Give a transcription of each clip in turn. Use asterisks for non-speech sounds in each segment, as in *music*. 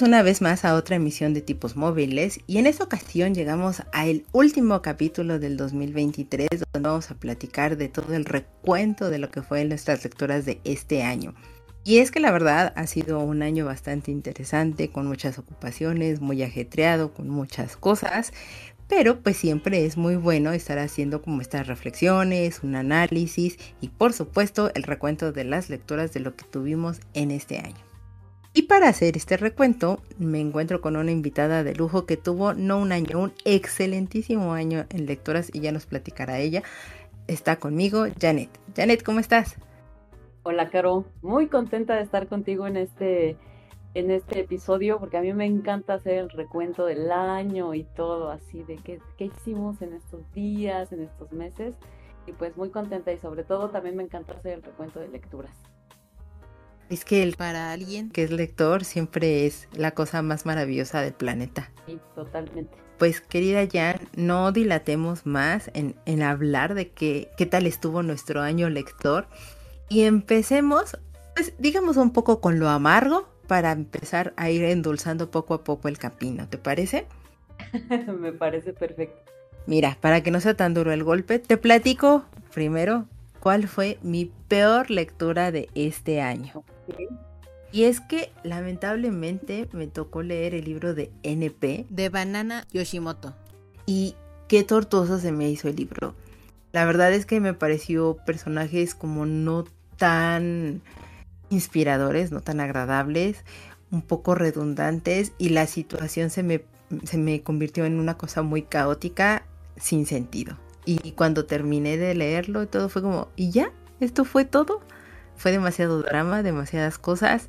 Una vez más a otra emisión de tipos móviles y en esta ocasión llegamos al último capítulo del 2023 donde vamos a platicar de todo el recuento de lo que fue nuestras lecturas de este año. Y es que la verdad ha sido un año bastante interesante, con muchas ocupaciones, muy ajetreado, con muchas cosas, pero pues siempre es muy bueno estar haciendo como estas reflexiones, un análisis y por supuesto el recuento de las lecturas de lo que tuvimos en este año. Y para hacer este recuento me encuentro con una invitada de lujo que tuvo no un año, un excelentísimo año en lecturas y ya nos platicará ella. Está conmigo Janet. Janet, ¿cómo estás? Hola, Caro. Muy contenta de estar contigo en este en este episodio porque a mí me encanta hacer el recuento del año y todo así de qué, qué hicimos en estos días, en estos meses y pues muy contenta y sobre todo también me encanta hacer el recuento de lecturas. Es que el, para alguien que es lector siempre es la cosa más maravillosa del planeta. Sí, totalmente. Pues querida Jan, no dilatemos más en, en hablar de qué, qué tal estuvo nuestro año lector y empecemos, pues digamos un poco con lo amargo para empezar a ir endulzando poco a poco el camino, ¿te parece? *laughs* Me parece perfecto. Mira, para que no sea tan duro el golpe, te platico primero cuál fue mi peor lectura de este año. Y es que lamentablemente me tocó leer el libro de NP de Banana Yoshimoto. Y qué tortuoso se me hizo el libro. La verdad es que me pareció personajes como no tan inspiradores, no tan agradables, un poco redundantes y la situación se me, se me convirtió en una cosa muy caótica sin sentido. Y cuando terminé de leerlo, todo fue como, ¿y ya? ¿Esto fue todo? Fue demasiado drama, demasiadas cosas.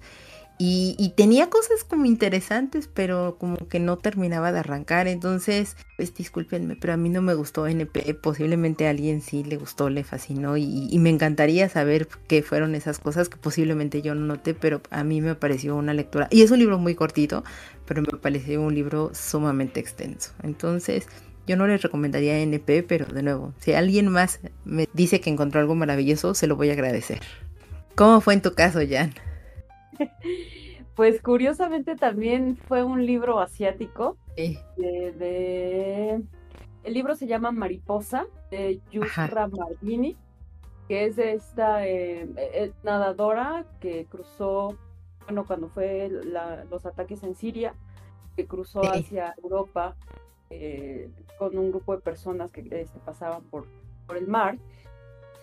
Y, tenía cosas como interesantes, pero como que no terminaba de arrancar. Entonces, pues discúlpenme, pero a mí no me gustó NP. Posiblemente a alguien sí le gustó, le fascinó. Y, y, me encantaría saber qué fueron esas cosas que posiblemente yo no noté, pero a mí me pareció una lectura. Y es un libro muy cortito, pero me pareció un libro sumamente extenso. Entonces, yo no les recomendaría NP, pero de nuevo, si alguien más me dice que encontró algo maravilloso, se lo voy a agradecer. ¿Cómo fue en tu caso, Jan? *laughs* Pues curiosamente también fue un libro asiático. Sí. De, El libro se llama Mariposa, de Yusra Mardini, que es esta eh, eh, nadadora que cruzó, bueno, cuando fue los ataques en Siria, que cruzó hacia Europa eh, con un grupo de personas que este, pasaban por, por el mar.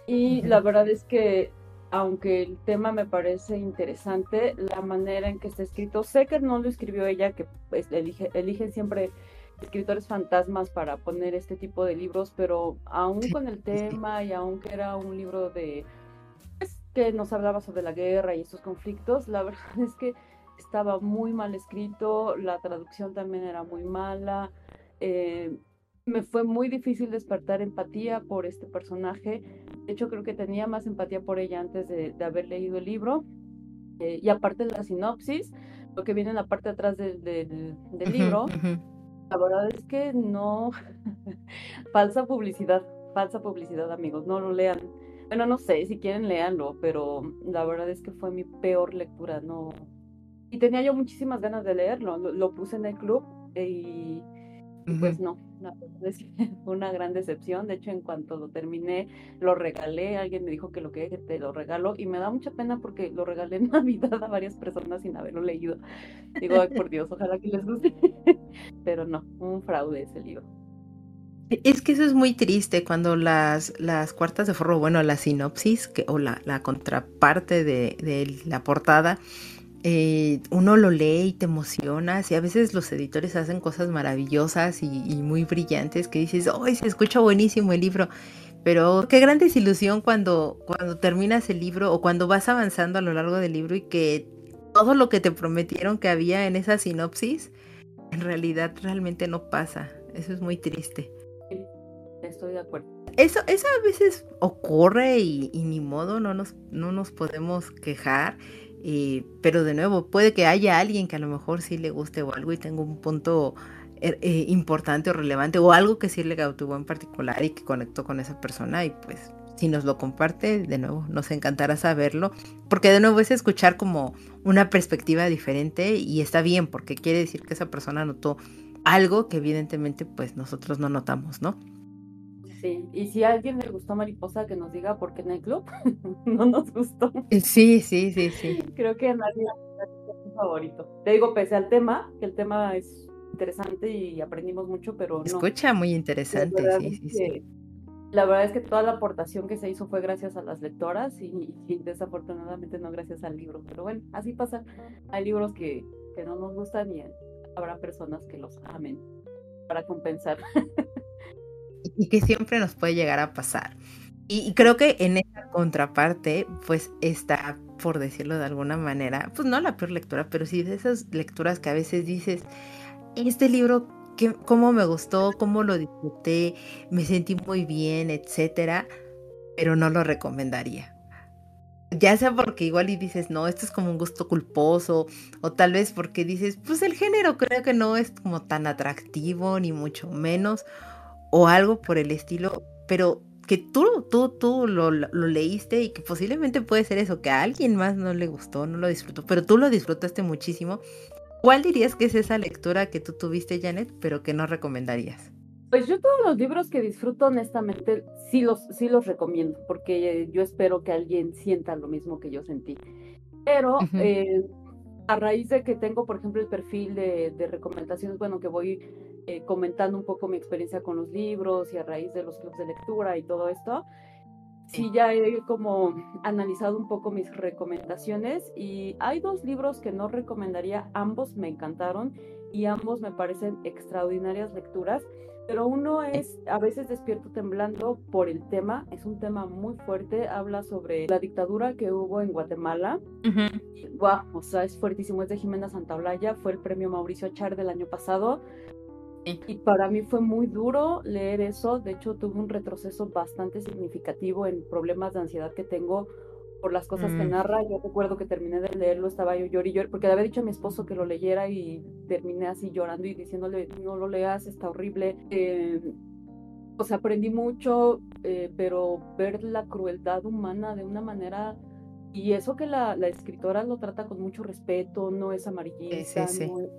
Y la verdad es que, aunque el tema me parece interesante, la manera en que está escrito, sé que no lo escribió ella, que pues, elige, eligen siempre escritores fantasmas para poner este tipo de libros, pero aún con el tema y aunque era un libro de pues, que nos hablaba sobre la guerra y estos conflictos, la *laughs* verdad es que estaba muy mal escrito, la traducción también era muy mala, eh, me fue muy difícil despertar empatía por este personaje. De hecho, creo que tenía más empatía por ella antes de, haber leído el libro. Eh, y aparte de la sinopsis, lo que viene en la parte de atrás del, del, libro, la verdad es que no. *laughs* falsa publicidad, falsa publicidad, amigos, no lo lean. Bueno, no sé, si quieren leanlo, pero la verdad es que fue mi peor lectura, no. Y tenía yo muchísimas ganas de leerlo, lo puse en el club y pues no, es *laughs* una gran decepción. De hecho, en cuanto lo terminé, lo regalé. Alguien me dijo que lo que te lo regalo y me da mucha pena porque lo regalé en *laughs* Navidad a varias personas sin haberlo leído. Digo, ay, por Dios, ojalá que les guste. *laughs* Pero no, un fraude ese libro. Es que eso es muy triste cuando las, las cuartas de forro, bueno, la sinopsis que, o la, la contraparte de, de la portada, eh, uno lo lee y te emocionas y a veces los editores hacen cosas maravillosas y, muy brillantes que dices, ¡ay, se escucha buenísimo el libro! Pero qué gran desilusión cuando, cuando terminas el libro o cuando vas avanzando a lo largo del libro y que todo lo que te prometieron que había en esa sinopsis, en realidad realmente no pasa. Eso es muy triste. Estoy de acuerdo. Eso, eso a veces ocurre y, ni modo, no nos, no nos podemos quejar. Pero de nuevo, puede que haya alguien que a lo mejor sí le guste o algo y tenga un punto Er, eh, importante o relevante o algo que sí le cautivó en particular y que conectó con esa persona y pues si nos lo comparte, de nuevo, nos encantará saberlo, porque de nuevo es escuchar como una perspectiva diferente y está bien, porque quiere decir que esa persona notó algo que evidentemente pues nosotros no notamos, ¿no? Sí, y si a alguien le gustó Mariposa, que nos diga por qué en el club *laughs* no nos gustó. Eh, sí, sí, sí, sí. Creo que nadie es su favorito. Te digo, pese al tema, que el tema es interesante y aprendimos mucho, pero no. Escucha muy interesante, sí, sí, sí. La verdad es que toda la aportación que se hizo fue gracias a las lectoras y, desafortunadamente no gracias al libro. Pero bueno, así pasa. Hay libros que, que no nos gustan y habrá personas que los amen para compensar. *laughs* y que siempre nos puede llegar a pasar. Y, creo que en esa contraparte, pues está, por decirlo de alguna manera, pues no la peor lectura, pero sí de esas lecturas que a veces dices, este libro, que, cómo me gustó, cómo lo disfruté, me sentí muy bien, etcétera, pero no lo recomendaría. Ya sea porque igual y dices, no, esto es como un gusto culposo, o tal vez porque dices, pues el género creo que no es como tan atractivo, ni mucho menos, o algo por el estilo, pero que tú, tú, tú lo, lo, leíste y que posiblemente puede ser eso, que a alguien más no le gustó, no lo disfrutó, pero tú lo disfrutaste muchísimo ¿Cuál dirías que es esa lectura que tú tuviste, Janet, pero que no recomendarías? Pues yo todos los libros que disfruto, honestamente, sí los, sí los recomiendo, porque yo espero que alguien sienta lo mismo que yo sentí. Pero eh, a raíz de que tengo, por ejemplo, el perfil de, recomendaciones, bueno, que voy eh, comentando un poco mi experiencia con los libros y a raíz de los clubes de lectura y todo esto, sí ya he como analizado un poco mis recomendaciones y hay dos libros que no recomendaría, ambos me encantaron y ambos me parecen extraordinarias lecturas, pero uno es A veces despierto temblando por el tema, es un tema muy fuerte, habla sobre la dictadura que hubo en Guatemala. Wow, o sea, es fuertísimo, es de Jimena Santaolalla, fue el premio Mauricio Achar del año pasado. Y para mí fue muy duro leer eso. De hecho, tuve un retroceso bastante significativo en problemas de ansiedad que tengo por las cosas que mm. narra. Yo recuerdo que terminé de leerlo, estaba yo llorando y llorando, porque le había dicho a mi esposo que lo leyera y terminé así llorando y diciéndole, no lo leas, está horrible. Eh, o sea, aprendí mucho, eh, pero ver la crueldad humana de una manera... Y eso que la, la escritora lo trata con mucho respeto, no es amarillista, no es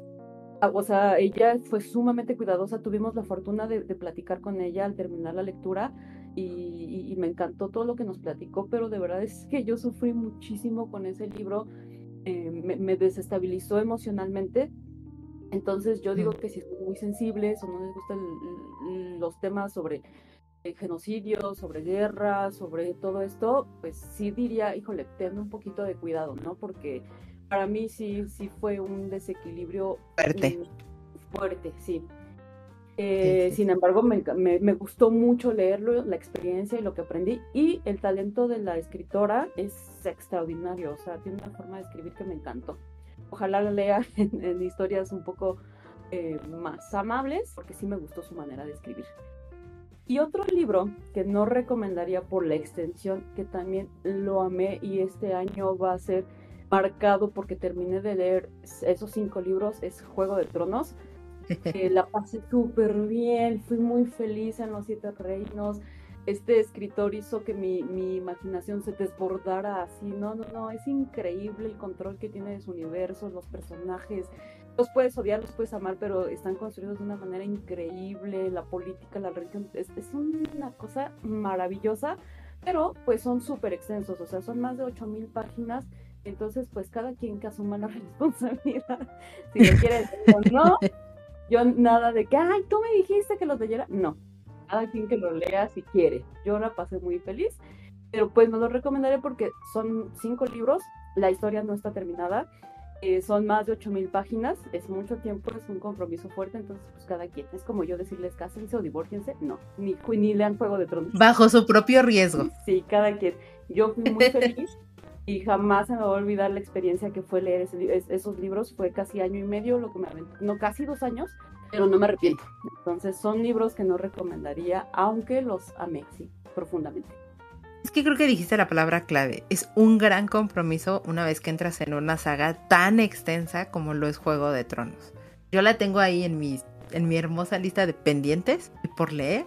o sea, ella fue sumamente cuidadosa, tuvimos la fortuna de, platicar con ella al terminar la lectura y, me encantó todo lo que nos platicó, pero de verdad es que yo sufrí muchísimo con ese libro, eh, me, desestabilizó emocionalmente, entonces yo digo que si son muy sensibles o no les gustan los temas sobre genocidio, sobre guerra, sobre todo esto, pues sí diría, híjole, ten un poquito de cuidado, ¿no? Porque para mí sí, sí fue un desequilibrio fuerte. fuerte, sí. Eh, sin embargo, me, me, gustó mucho leerlo, la experiencia y lo que aprendí. Y el talento de la escritora es extraordinario, o sea, tiene una forma de escribir que me encantó. Ojalá la lea *laughs* en, historias un poco eh, más amables, porque sí me gustó su manera de escribir. Y otro libro que no recomendaría por la extensión, que también lo amé y este año va a ser marcado porque terminé de leer esos cinco libros, es Juego de Tronos. *laughs* la pasé súper bien, fui muy feliz en los siete reinos. Este escritor hizo que mi, mi, imaginación se desbordara así. No, no, no, es increíble el control que tiene de su universo, los personajes. Los puedes odiar, los puedes amar, pero están construidos de una manera increíble. La política, la religión, es, es una cosa maravillosa, pero pues son súper extensos, o sea, son más de 8000 páginas entonces, pues cada quien que asuma la *laughs* responsabilidad, si lo quiere decir o no, yo nada de que, ay, tú me dijiste que los leyera, no, cada quien que lo lea si quiere. Yo la pasé muy feliz, pero pues no lo recomendaré porque son cinco libros, la historia no está terminada Eh, son más de 8000 páginas, es mucho tiempo, es un compromiso fuerte, entonces pues cada quien, es como yo decirles cásense o divórciense, no, ni, ni lean Juego de Tronos. Bajo su propio riesgo. Sí, cada quien. Yo fui muy feliz y jamás se me va a olvidar la experiencia que fue leer esos libros, fue casi año y medio lo que me aventé, no, casi dos años, pero no me arrepiento. Entonces son libros que no recomendaría, aunque los amé, sí, profundamente. Es que creo que dijiste la palabra clave. Es un gran compromiso una vez que entras en una saga tan extensa como lo es Juego de Tronos. Yo la tengo ahí en mi, en mi hermosa lista de pendientes por leer.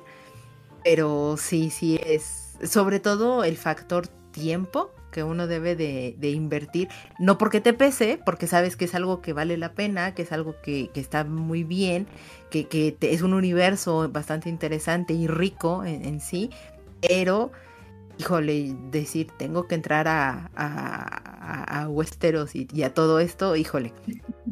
Pero sí, sí es. Sobre todo el factor tiempo que uno debe de, invertir. No porque te pese, porque sabes que es algo que vale la pena, que es algo que, está muy bien, que, que es un universo bastante interesante y rico en sí. Pero híjole, decir, tengo que entrar a, a, a, Westeros y, a todo esto, híjole,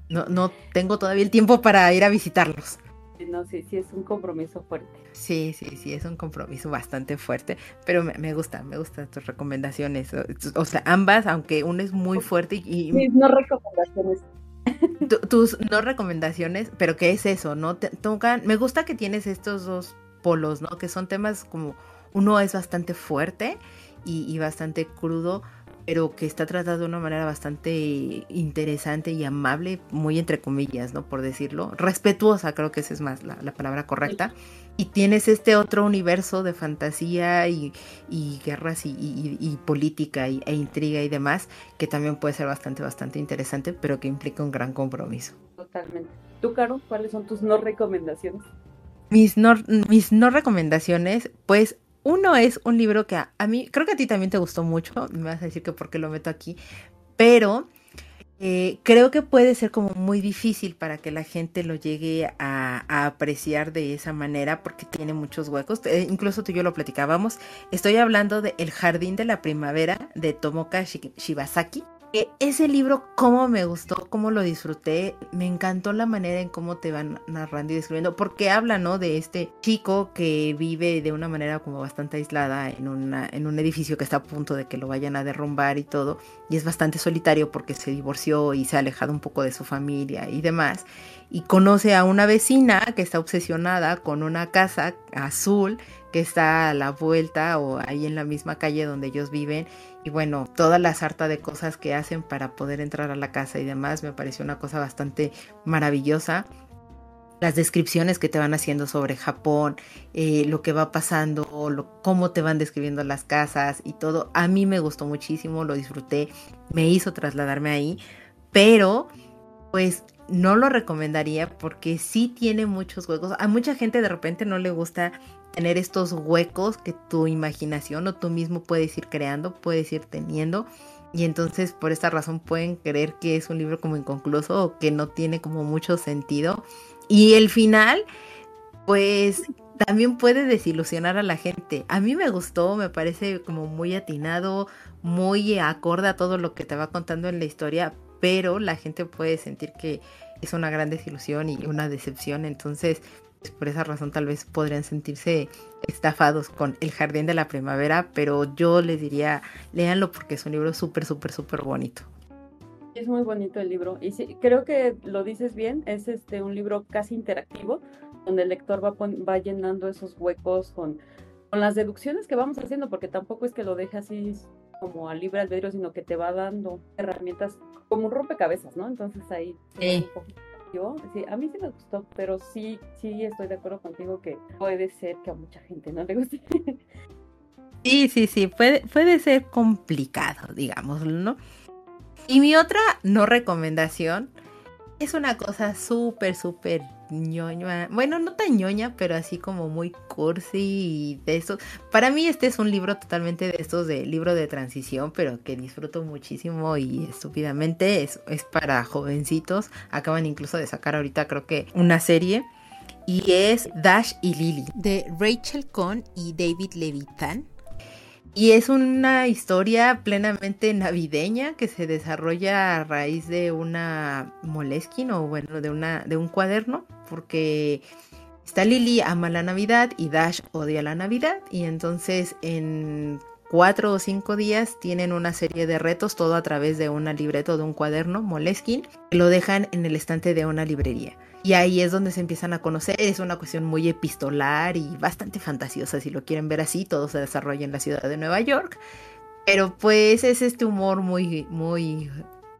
no, no tengo todavía el tiempo para ir a visitarlos. No, sí, sí, es un compromiso fuerte. Sí, sí, sí, es un compromiso bastante fuerte, pero me, me gusta, me gustan tus recomendaciones. O sea, ambas, aunque una es muy fuerte y... Mis no recomendaciones. tus no recomendaciones, pero ¿qué es eso? ¿No? Te, tocan, me gusta que tienes estos dos polos, ¿no? Que son temas como uno es bastante fuerte y, bastante crudo, pero que está tratado de una manera bastante interesante y amable, muy entre comillas, ¿no? Por decirlo. Respetuosa, creo que esa es más la, palabra correcta. Y tienes este otro universo de fantasía y, guerras y, política e intriga y demás, que también puede ser bastante, bastante interesante, pero que implica un gran compromiso. Totalmente. ¿Tú, Caro, cuáles son tus no recomendaciones? Mis no, mis no recomendaciones, pues uno es un libro que a, mí, creo que a ti también te gustó mucho, *laughs* me vas a decir que por qué lo meto aquí, pero eh, creo que puede ser como muy difícil para que la gente lo llegue a, apreciar de esa manera porque tiene muchos huecos. Eh, incluso tú y yo lo platicábamos. Estoy hablando de El Jardín de la Primavera de Tomoka Shibasaki ese libro, cómo me gustó, cómo lo disfruté, me encantó la manera en cómo te van narrando y describiendo, porque habla, ¿no? De este chico que vive de una manera como bastante aislada en, en un edificio que está a punto de que lo vayan a derrumbar y todo, y es bastante solitario porque se divorció y se ha alejado un poco de su familia y demás, y conoce a una vecina que está obsesionada con una casa azul que está a la vuelta o ahí en la misma calle donde ellos viven y bueno, toda la sarta de cosas que hacen para poder entrar a la casa y demás me pareció una cosa bastante maravillosa. Las descripciones que te van haciendo sobre Japón, eh, lo que va pasando, lo, cómo te van describiendo las casas y todo, a mí me gustó muchísimo, lo disfruté, me hizo trasladarme ahí, pero pues no lo recomendaría porque sí tiene muchos huecos. A mucha gente de repente no le gusta tener estos huecos que tu imaginación o tú mismo puedes ir creando, puedes ir teniendo. Y entonces por esta razón pueden creer que es un libro como inconcluso o que no tiene como mucho sentido. Y el final, pues también puede desilusionar a la gente. A mí me gustó, me parece como muy atinado, muy acorde a todo lo que te va contando en la historia, pero la gente puede sentir que es una gran desilusión y una decepción. Entonces, pues, por esa razón tal vez podrían sentirse estafados con El Jardín de la Primavera, pero yo les diría, léanlo porque es un libro súper, súper, súper bonito. Es muy bonito el libro y sí, creo que lo dices bien, es este un libro casi interactivo donde el lector va, va llenando esos huecos con, con las deducciones que vamos haciendo, porque tampoco es que lo deje así como a libre albedrío, sino que te va dando herramientas como un rompecabezas, ¿no? Entonces ahí yo, sí, a mí sí me gustó, pero sí, sí estoy de acuerdo contigo que puede ser que a mucha gente no le guste. *laughs* Sí, sí, sí, puede, puede ser complicado, digámoslo, ¿no? Y mi otra no recomendación es una cosa súper, súper ñoña. Bueno, no tan ñoña, pero así como muy cursi y de eso. Para mí este es un libro totalmente de estos de libro de transición, pero que disfruto muchísimo y estúpidamente. Es, es para jovencitos. Acaban incluso de sacar ahorita creo que una serie. Y es Dash y Lily. De Rachel Cohn y David Levitan. Y es una historia plenamente navideña que se desarrolla a raíz de una moleskin o bueno, de, una, de un cuaderno, porque está Lily ama la Navidad y Dash odia la Navidad y entonces en cuatro o cinco días tienen una serie de retos, todo a través de una libreta de un cuaderno Moleskine, que lo dejan en el estante de una librería. Y ahí es donde se empiezan a conocer. Es una cuestión muy epistolar y bastante fantasiosa, si lo quieren ver así. Todo se desarrolla en la ciudad de Nueva York. Pero pues es este humor muy, muy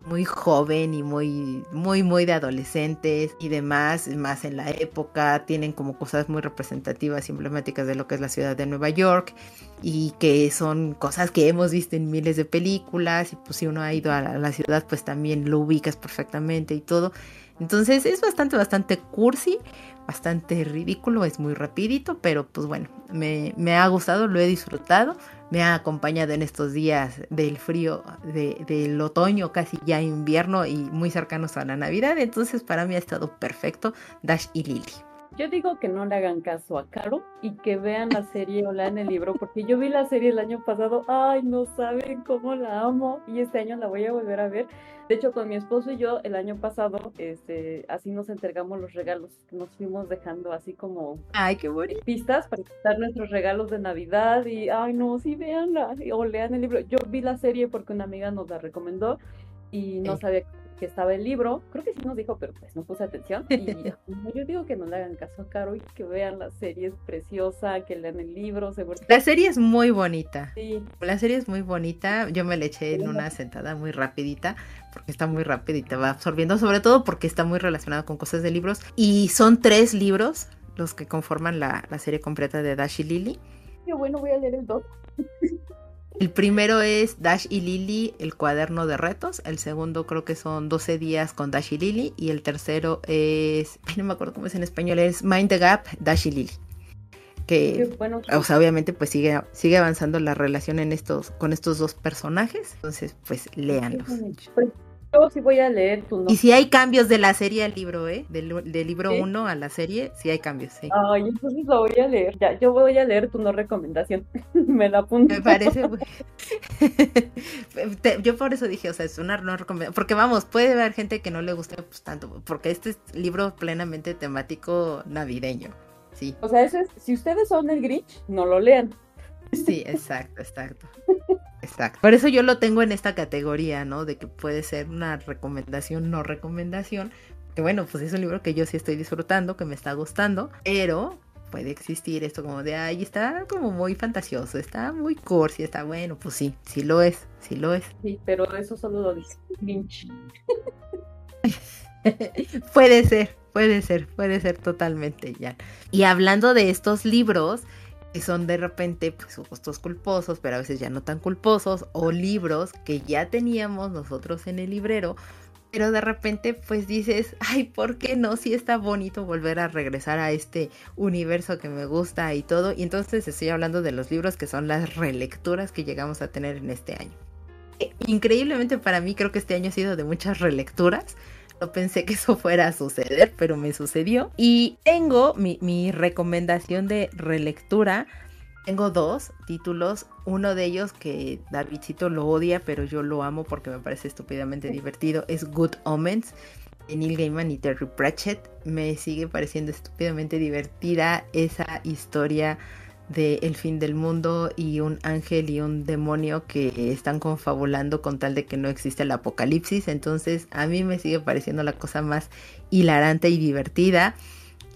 muy joven y muy, muy, muy de adolescentes y demás, más en la época, tienen como cosas muy representativas y emblemáticas de lo que es la ciudad de Nueva York y que son cosas que hemos visto en miles de películas y pues si uno ha ido a la, ciudad pues también lo ubicas perfectamente y todo. Entonces es bastante, bastante cursi, bastante ridículo, es muy rapidito, pero pues bueno, me, me ha gustado, lo he disfrutado me ha acompañado en estos días del frío, del otoño, casi ya invierno y muy cercanos a la Navidad. Entonces para mí ha estado perfecto Dash y Lily. Yo digo que no le hagan caso a Caro y que vean la serie o lean el libro, porque yo vi la serie el año pasado, ay, no saben cómo la amo y este año la voy a volver a ver. De hecho, con mi esposo y yo el año pasado, este, así nos entregamos los regalos, nos fuimos dejando así como ay, qué bonito. pistas para quitar nuestros regalos de Navidad y, ay, no, sí, veanla o lean el libro. Yo vi la serie porque una amiga nos la recomendó y no sabía que estaba el libro. Creo que sí nos dijo, pero pues no puse atención. Y *laughs* *laughs* yo digo que no le hagan caso a Caro y que vean la serie, es preciosa, que lean el libro. La serie es muy bonita. Sí. La serie es muy bonita. Yo me la eché en una sentada muy rapidita porque está muy rápida y te va absorbiendo, sobre todo porque está muy relacionado con cosas de libros. Y son tres libros los que conforman la, la serie completa de Dash y Lily. Qué bueno, voy a leer el dos. *laughs* El primero es Dash y Lily, el cuaderno de retos. El segundo creo que son 12 días con Dash y Lily. Y el tercero es, no me acuerdo cómo es en español, es Mind the Gap, Dash y Lily. Que, bueno, o sea, obviamente pues sigue, sigue avanzando la relación en estos, con estos dos personajes. Entonces, pues léanlos. Pues, yo sí voy a leer tu Y si hay cambios de la serie al libro, ¿eh? Del, libro 1 a la serie, sí hay cambios, sí. Ay, entonces lo voy a leer. Ya, yo voy a leer tu no recomendación. *laughs* Me la apunto. Me parece. *laughs* yo por eso dije, o sea, es una no recomendación. Porque vamos, puede haber gente que no le guste pues, tanto. Porque este es libro plenamente temático navideño. Sí. O sea, eso es, si ustedes son el Grinch, no lo lean. Sí, exacto, exacto. Exacto. Por eso yo lo tengo en esta categoría, ¿no? De que puede ser una recomendación, no recomendación. Que bueno, pues es un libro que yo sí estoy disfrutando, que me está gustando, pero puede existir esto como de, ay, está como muy fantasioso, está muy cursi, está bueno, pues sí, sí lo es, sí lo es. Sí, pero eso solo lo dice Lynch. *laughs* puede ser, puede ser, puede ser totalmente ya. Y hablando de estos libros, que son de repente pues, gustos culposos, pero a veces ya no tan culposos, o libros que ya teníamos nosotros en el librero, pero de repente pues dices, ay, ¿por qué no? Si está bonito volver a regresar a este universo que me gusta y todo, y entonces estoy hablando de los libros que son las relecturas que llegamos a tener en este año. Increíblemente para mí creo que este año ha sido de muchas relecturas, no pensé que eso fuera a suceder, pero me sucedió. Y tengo mi, recomendación de relectura. Tengo dos títulos, uno de ellos que Davidcito lo odia, pero yo lo amo porque me parece estúpidamente divertido, es Good Omens de Neil Gaiman y Terry Pratchett. Me sigue pareciendo estúpidamente divertida esa historia de el fin del mundo y un ángel y un demonio que están confabulando con tal de que no existe el apocalipsis. Entonces a mí me sigue pareciendo la cosa más hilarante y divertida.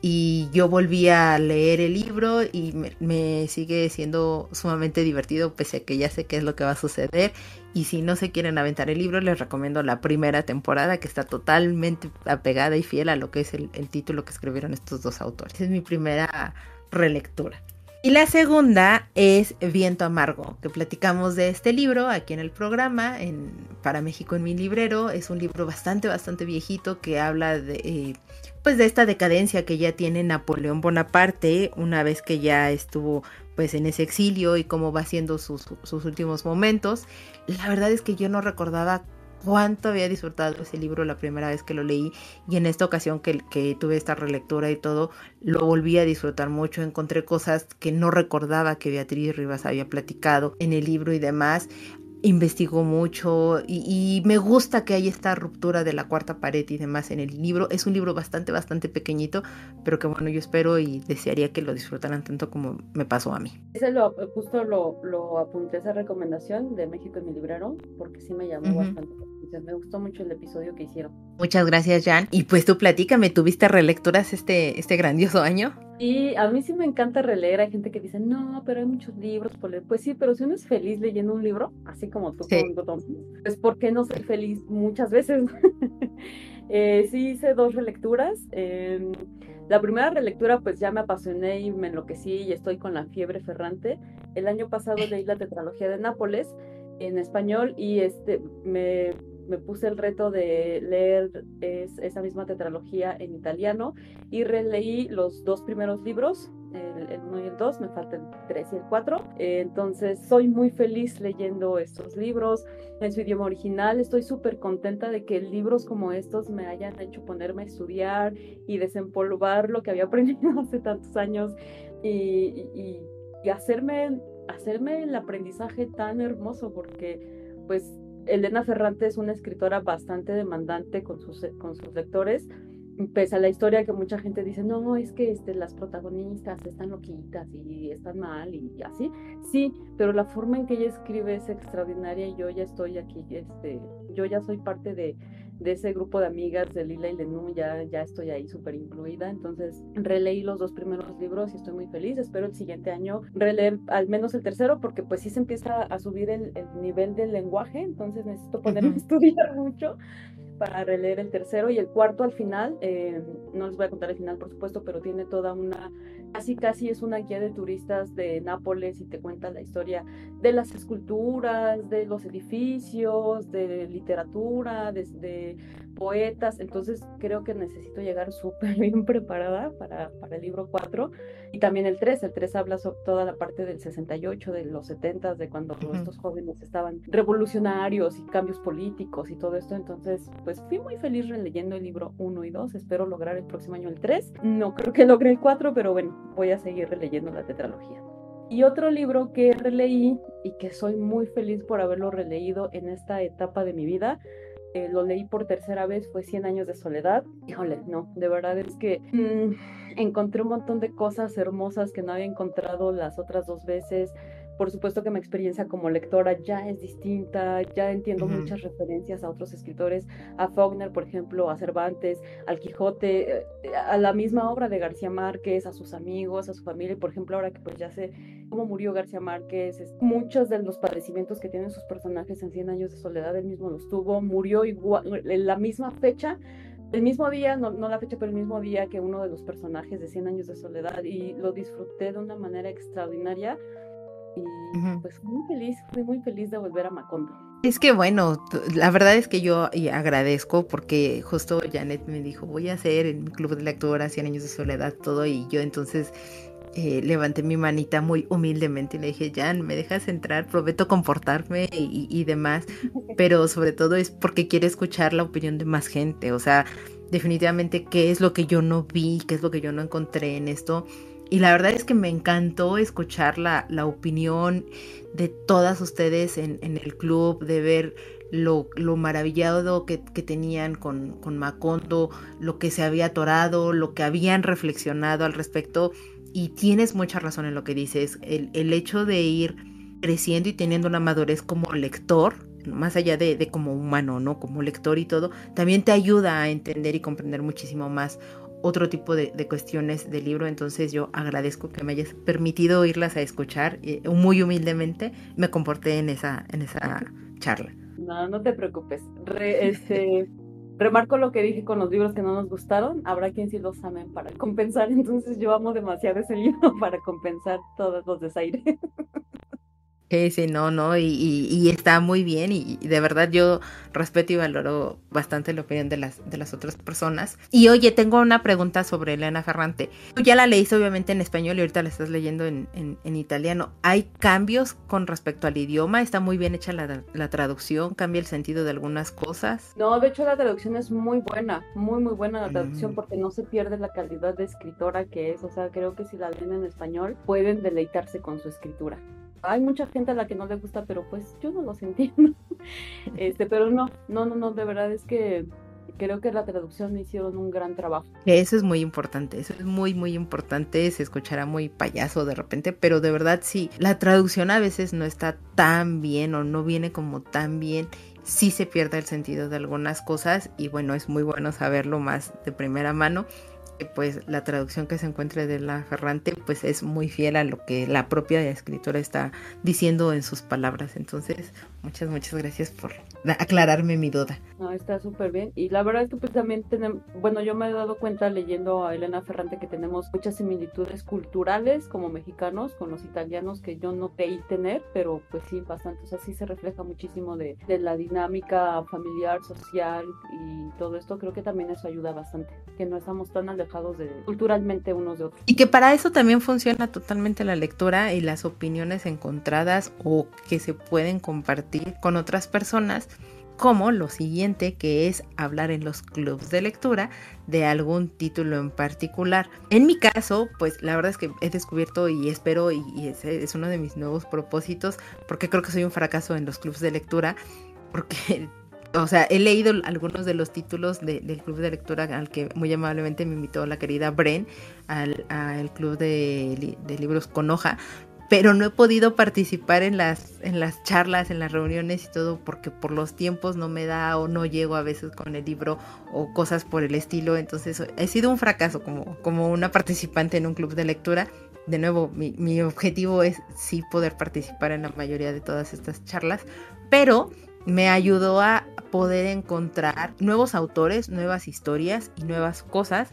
Y yo volví a leer el libro y me, sigue siendo sumamente divertido pese a que ya sé qué es lo que va a suceder. Y si no se quieren aventar el libro, les recomiendo la primera temporada que está totalmente apegada y fiel a lo que es el, el título que escribieron estos dos autores. Es mi primera relectura. Y la segunda es Viento Amargo, que platicamos de este libro aquí en el programa, en Para México en mi librero. Es un libro bastante, bastante viejito que habla de, eh, pues de esta decadencia que ya tiene Napoleón Bonaparte una vez que ya estuvo pues en ese exilio y cómo va haciendo sus, sus últimos momentos. La verdad es que yo no recordaba cuánto había disfrutado ese libro la primera vez que lo leí y en esta ocasión que, tuve esta relectura y todo, lo volví a disfrutar mucho, encontré cosas que no recordaba que Beatriz Rivas había platicado en el libro y demás. Investigó mucho y, me gusta que haya esta ruptura de la cuarta pared y demás en el libro. Es un libro bastante, bastante pequeñito, pero que bueno, yo espero y desearía que lo disfrutaran tanto como me pasó a mí. Ese lo, justo lo, lo apunté esa recomendación de México en mi librero, porque sí me llamó bastante me gustó mucho el episodio que hicieron. Muchas gracias, Jan. Y pues tú platícame, ¿tuviste relecturas este, este grandioso año? Y a mí sí me encanta releer. Hay gente que dice, no, pero hay muchos libros por leer. Pues sí, pero si uno es feliz leyendo un libro, así como tú, pues ¿por qué no ser feliz muchas veces? *laughs* eh, sí hice dos relecturas. Em, la primera relectura, pues ya me apasioné y me enloquecí y estoy con la fiebre ferrante. El año pasado leí la tetralogía de Nápoles en español y este me me puse el reto de leer esa misma tetralogía en italiano y releí los dos primeros libros, el 1 y el 2, me faltan el 3 y el 4. entonces soy muy feliz leyendo estos libros en su idioma original. Estoy súper contenta de que libros como estos me hayan hecho ponerme a estudiar y desempolvar lo que había *laughs* aprendido hace tantos años y, y hacerme, hacerme el aprendizaje tan hermoso porque pues Elena Ferrante es una escritora bastante demandante con sus, con sus lectores, pese a la historia que mucha gente dice, no, es que este, las protagonistas están loquitas y están mal y, así. Sí, pero la forma en que ella escribe es extraordinaria y yo ya estoy aquí, este, yo ya soy parte de, de ese grupo de amigas de Lila y Lenú, ya, ya estoy ahí súper incluida. Entonces releí los dos primeros libros y estoy muy feliz. Espero el siguiente año releer al menos el tercero porque pues sí se empieza a subir el, el nivel del lenguaje, entonces necesito ponerme a estudiar *laughs* mucho para releer el tercero y el cuarto al final, eh, no les voy a contar el final por supuesto, pero tiene toda una, casi casi es una guía de turistas de Nápoles y te cuenta la historia de las esculturas, de los edificios, de literatura, de, poetas, entonces creo que necesito llegar súper *laughs* bien preparada para, para, el libro 4 y también el 3, el 3 habla sobre toda la parte del 68, de los 70, de cuando estos jóvenes estaban revolucionarios y cambios políticos y todo esto, entonces pues fui muy feliz releyendo el libro 1 y 2, espero lograr el próximo año el 3, no creo que logre el 4, pero bueno, voy a seguir releyendo la tetralogía. Y otro libro que releí y que soy muy feliz por haberlo releído en esta etapa de mi vida eh, lo leí por tercera vez, fue Cien años de soledad. Híjole, no, de verdad es que mm, encontré un montón de cosas hermosas que no había encontrado las otras dos veces. Por supuesto que mi experiencia como lectora ya es distinta, ya entiendo muchas referencias a otros escritores, a Faulkner, por ejemplo, a Cervantes, al Quijote, eh, a la misma obra de García Márquez, a sus amigos, a su familia, por ejemplo, ahora que pues ya sé cómo murió García Márquez, muchos de los padecimientos que tienen sus personajes en Cien años de soledad, él mismo los tuvo, murió igual, en la misma fecha, el mismo día, no, no, la fecha, pero el mismo día que uno de los personajes de Cien años de soledad y lo disfruté de una manera extraordinaria y pues muy feliz, fui muy feliz de volver a Macondo. Es que bueno, la verdad es que yo agradezco porque justo Janet me dijo, voy a hacer en mi club de lectura 100 años de soledad, todo, y yo entonces eh, levanté mi manita muy humildemente y le dije, Jan, ¿me dejas entrar? Prometo comportarme y, y demás, *laughs* pero sobre todo es porque quiero escuchar la opinión de más gente, o sea, definitivamente qué es lo que yo no vi, qué es lo que yo no encontré en esto y la verdad es que me encantó escuchar la, la opinión de todas ustedes en, en, el club, de ver lo, lo maravillado que, que tenían con, con, Macondo, lo que se había atorado, lo que habían reflexionado al respecto. Y tienes mucha razón en lo que dices. El, el hecho de ir creciendo y teniendo una madurez como lector, más allá de, de, como humano, ¿no? Como lector y todo, también te ayuda a entender y comprender muchísimo más otro tipo de, cuestiones del libro, entonces yo agradezco que me hayas permitido irlas a escuchar. y muy humildemente me comporté en esa, en esa charla. No, no te preocupes. este, *laughs* remarco lo que dije con los libros que no nos gustaron. Habrá quien sí los amen para *laughs* compensar, entonces yo amo demasiado ese libro *laughs* para compensar todos los desaires. Sí, no, no, y, está muy bien y, de verdad yo respeto y valoro bastante la opinión de las, de las otras personas. Y oye, tengo una pregunta sobre Elena Ferrante. Tú ya la leíste obviamente en español y ahorita la estás leyendo en, en, italiano. ¿Hay cambios con respecto al idioma? ¿Está muy bien hecha la, la, traducción? ¿Cambia el sentido de algunas cosas? No, de hecho la traducción es muy buena, muy, muy buena la traducción mm. porque no se pierde la calidad de escritora que es. O sea, creo que si la leen en español pueden deleitarse con su escritura. Hay mucha gente a la que no le gusta, pero pues yo no los *laughs* entiendo. Este, pero no, no, no, no, de verdad es que creo que la traducción hicieron un gran trabajo. Eso es muy importante, eso es muy, muy importante. Se escuchará muy payaso de repente, pero de verdad sí, la traducción a veces no está tan bien o no viene como tan bien. Sí se pierde el sentido de algunas cosas y bueno, es muy bueno saberlo más de primera mano pues la traducción que se encuentre de la Ferrante pues es muy fiel a lo que la propia escritora está diciendo en sus palabras. Entonces, muchas, muchas gracias por aclararme mi duda. No, está súper bien. Y la verdad es que pues también tenemos, bueno, yo me he dado cuenta leyendo a Elena Ferrante que tenemos muchas similitudes culturales como mexicanos con los italianos que yo no creí tener, pero pues sí, bastante. O sea, sí se refleja muchísimo de, de la dinámica familiar, social y todo esto. Creo que también eso ayuda bastante, que no estamos tan alejados de, culturalmente unos de otros. Y que para eso también funciona totalmente la lectura y las opiniones encontradas o que se pueden compartir con otras personas como lo siguiente que es hablar en los clubs de lectura de algún título en particular. En mi caso, pues la verdad es que he descubierto y espero y, es, es, uno de mis nuevos propósitos porque creo que soy un fracaso en los clubs de lectura porque *laughs* o sea, he leído algunos de los títulos del club de lectura al que muy amablemente me invitó la querida Bren al, club de, libros con hoja, pero no he podido participar en las, en las charlas, en las reuniones y todo, porque por los tiempos no me da o no llego a veces con el libro o cosas por el estilo. Entonces he sido un fracaso como, como una participante en un club de lectura. De nuevo, mi, mi objetivo es sí poder participar en la mayoría de todas estas charlas, pero me ayudó a poder encontrar nuevos autores, nuevas historias y nuevas cosas.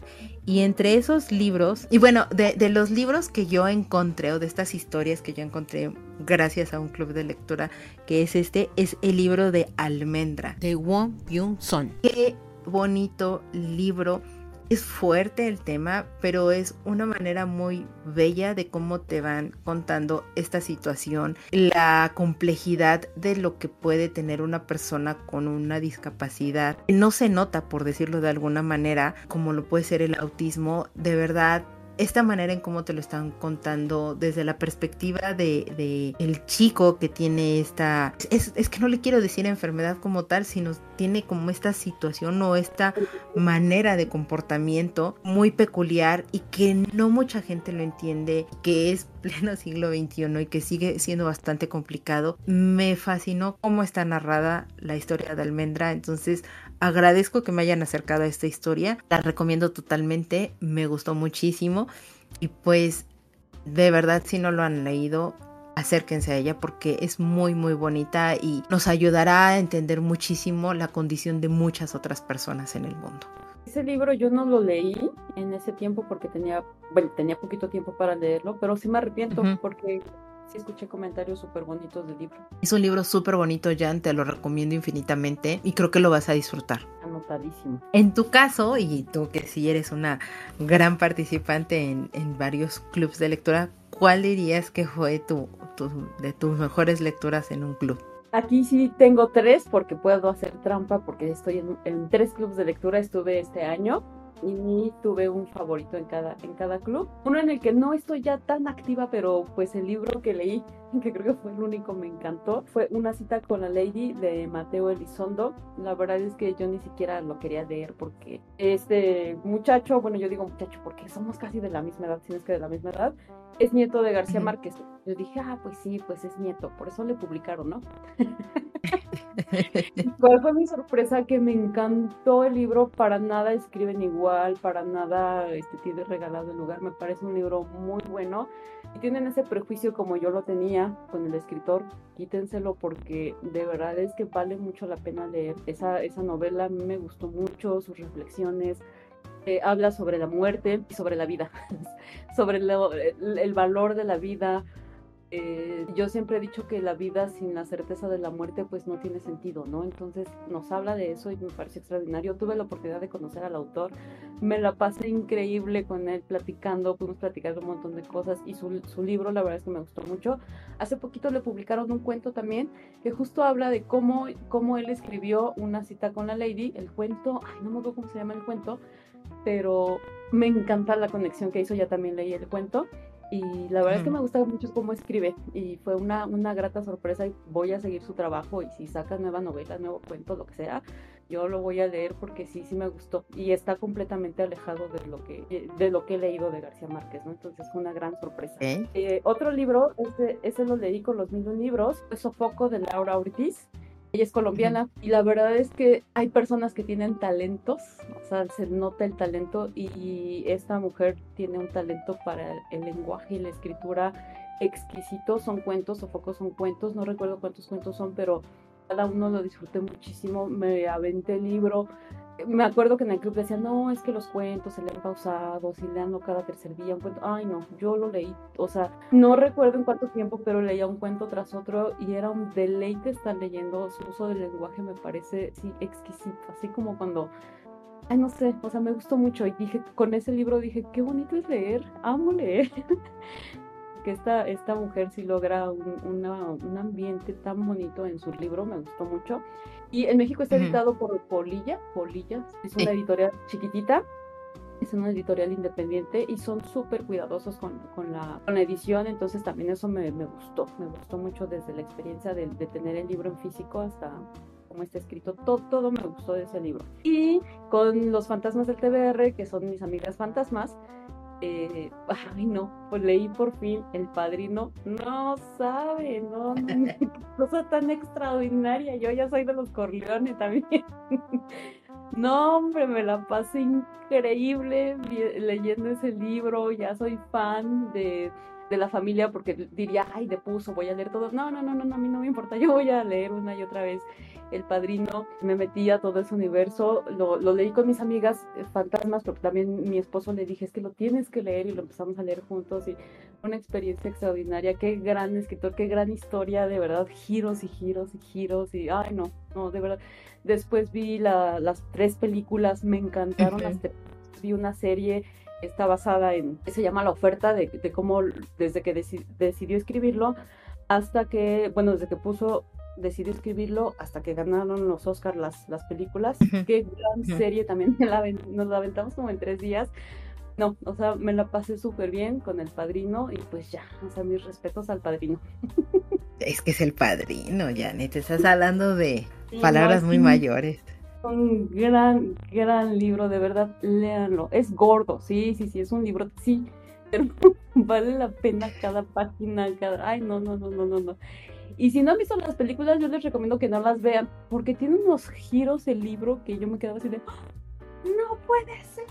Y entre esos libros, y bueno, de, los libros que yo encontré o de estas historias que yo encontré gracias a un club de lectura que es este, es el libro de Almendra. De Won Byung Son. Qué bonito libro es fuerte el tema, pero es una manera muy bella de cómo te van contando esta situación, la complejidad de lo que puede tener una persona con una discapacidad. No se nota, por decirlo de alguna manera, como lo puede ser el autismo. De verdad, esta manera en cómo te lo están contando desde la perspectiva de, el chico que tiene esta es, es, que no le quiero decir enfermedad como tal sino tiene como esta situación o esta manera de comportamiento muy peculiar y que no mucha gente lo entiende que es *laughs* pleno siglo XXI y que sigue siendo bastante complicado. Me fascinó cómo está narrada la historia de Almendra entonces agradezco que me hayan acercado a esta historia. La recomiendo totalmente, me gustó muchísimo. Y pues, de verdad, si no lo han leído, acérquense a ella porque es muy, muy bonita y nos ayudará a entender muchísimo la condición de muchas otras personas en el mundo. Ese libro yo no lo leí en ese tiempo porque tenía, bueno, tenía poquito tiempo para leerlo, pero sí me arrepiento porque sí escuché comentarios súper bonitos del libro. Es un libro súper bonito, Jan, te lo recomiendo infinitamente y creo que lo vas a disfrutar. Anotadísimo. En tu caso, y tú que sí eres una gran participante en, varios clubs de lectura, ¿cuál dirías que fue tu, de tus mejores lecturas en un club? Aquí sí tengo tres porque puedo hacer trampa porque estoy en, en tres clubs de lectura, estuve este año y tuve un favorito en cada, en cada club. Uno en el que no estoy ya tan activa, pero pues el libro que leí, *laughs* que creo que fue el único, me encantó, fue Una cita con la Lady de Mateo Elizondo. La verdad es que yo ni siquiera lo quería leer porque este muchacho, bueno, yo digo muchacho porque somos casi de la misma edad, si no es que de la misma edad, es nieto de García Márquez. Yo dije, ah, pues sí, pues es nieto, por eso le publicaron, ¿no? *laughs* *laughs* ¿Cuál fue mi sorpresa? Que me encantó el libro, para nada escriben igual, para nada este, tiene regalado el lugar, me parece un libro muy bueno. Y tienen ese prejuicio como yo lo tenía con el escritor, quítenselo porque de verdad es que vale mucho la pena leer. Esa, esa novela, me gustó mucho, sus reflexiones, eh, habla sobre la muerte y sobre la vida, *laughs* sobre el, valor de la vida, eh, yo siempre he dicho que la vida sin la certeza de la muerte pues no tiene sentido, ¿no? Entonces nos habla de eso y me parece extraordinario. Tuve la oportunidad de conocer al autor, me la pasé increíble con él platicando, pudimos platicar un montón de cosas y su, su libro la verdad es que me gustó mucho. Hace poquito le publicaron un cuento también que justo habla de cómo, cómo él escribió una cita con la lady, el cuento, ay no me acuerdo cómo se llama el cuento, pero me encanta la conexión que hizo, ya también leí el cuento y la verdad es que me gusta mucho cómo escribe y fue una, una grata sorpresa y voy a seguir su trabajo y si saca nueva novela, nuevo cuento, lo que sea, yo lo voy a leer porque sí, sí me gustó y está completamente alejado de lo que, de lo que he leído de García Márquez, ¿no? Entonces fue una gran sorpresa. Eh, otro libro, ese, ese lo leí con los mismos libros, es Sofoco de Laura Ortiz. Ella es colombiana y la verdad es que hay personas que tienen talentos, o sea, se nota el talento y esta mujer tiene un talento para el, lenguaje y la escritura exquisito. Son cuentos, Sofoco son cuentos, no recuerdo cuántos cuentos son, pero cada uno lo disfruté muchísimo, me aventé el libro. Me acuerdo que en el club decían, no, es que los cuentos se leen pausados y leanlo cada tercer día un cuento. Ay, no, yo lo leí, o sea, no recuerdo en cuánto tiempo, pero leía un cuento tras otro y era un deleite estar leyendo. Su uso del lenguaje me parece, sí, exquisito, así como cuando ay, no sé, o sea, me gustó mucho y dije, con ese libro dije, qué bonito es leer, amo leer. *laughs* que esta, esta mujer sí logra un, un, ambiente tan bonito en su libro, me gustó mucho. Y en México está editado por Polilla, Polilla, es una editorial chiquitita, es una editorial independiente y son súper cuidadosos con, con, la, con, la, edición, entonces también eso me, me, gustó, me gustó mucho desde la experiencia de, de tener el libro en físico hasta cómo está escrito, todo, todo me gustó de ese libro. Y con los fantasmas del TBR, que son mis amigas fantasmas, eh, *laughs* ay no, pues leí por fin El Padrino, no sabe, no, *laughs* *laughs* no, cosa tan extraordinaria, yo ya soy de los Corleones también. No, hombre, me la pasé increíble leyendo ese libro, ya soy fan de, de la familia porque diría, ay, de puso, voy a leer todo. No, no, no, no, a mí no me importa, yo voy a leer una y otra vez el Padrino, me metí a todo ese universo, lo, leí con mis amigas eh, fantasmas, porque también mi esposo le dije, es que lo tienes que leer y lo empezamos a leer juntos y una experiencia extraordinaria, qué gran escritor, qué gran historia, de verdad, giros y giros y giros y, ay no, no, de verdad. Después vi las tres películas, me encantaron, las vi una serie está basada en, se llama La oferta, de, de cómo desde que decidió escribirlo hasta que, bueno, desde que puso decidió escribirlo hasta que ganaron los Oscars las, las películas. Qué gran serie también, *laughs* nos la aventamos como en tres días. No, o sea, me la pasé súper bien con el padrino y pues ya, o sea, mis respetos al padrino. *laughs* Es que es el padrino, Janet, estás hablando de palabras muy mayores. Un gran, gran libro, de verdad, léanlo. Es gordo, sí, sí, sí, es un libro, sí, *laughs* pero vale la pena cada página, cada... Ay, no, no, no, no, no, no. Y si no han visto las películas, yo les recomiendo que no las vean, porque tiene unos giros el libro que yo me quedaba así de, ¡Ah! no puede ser.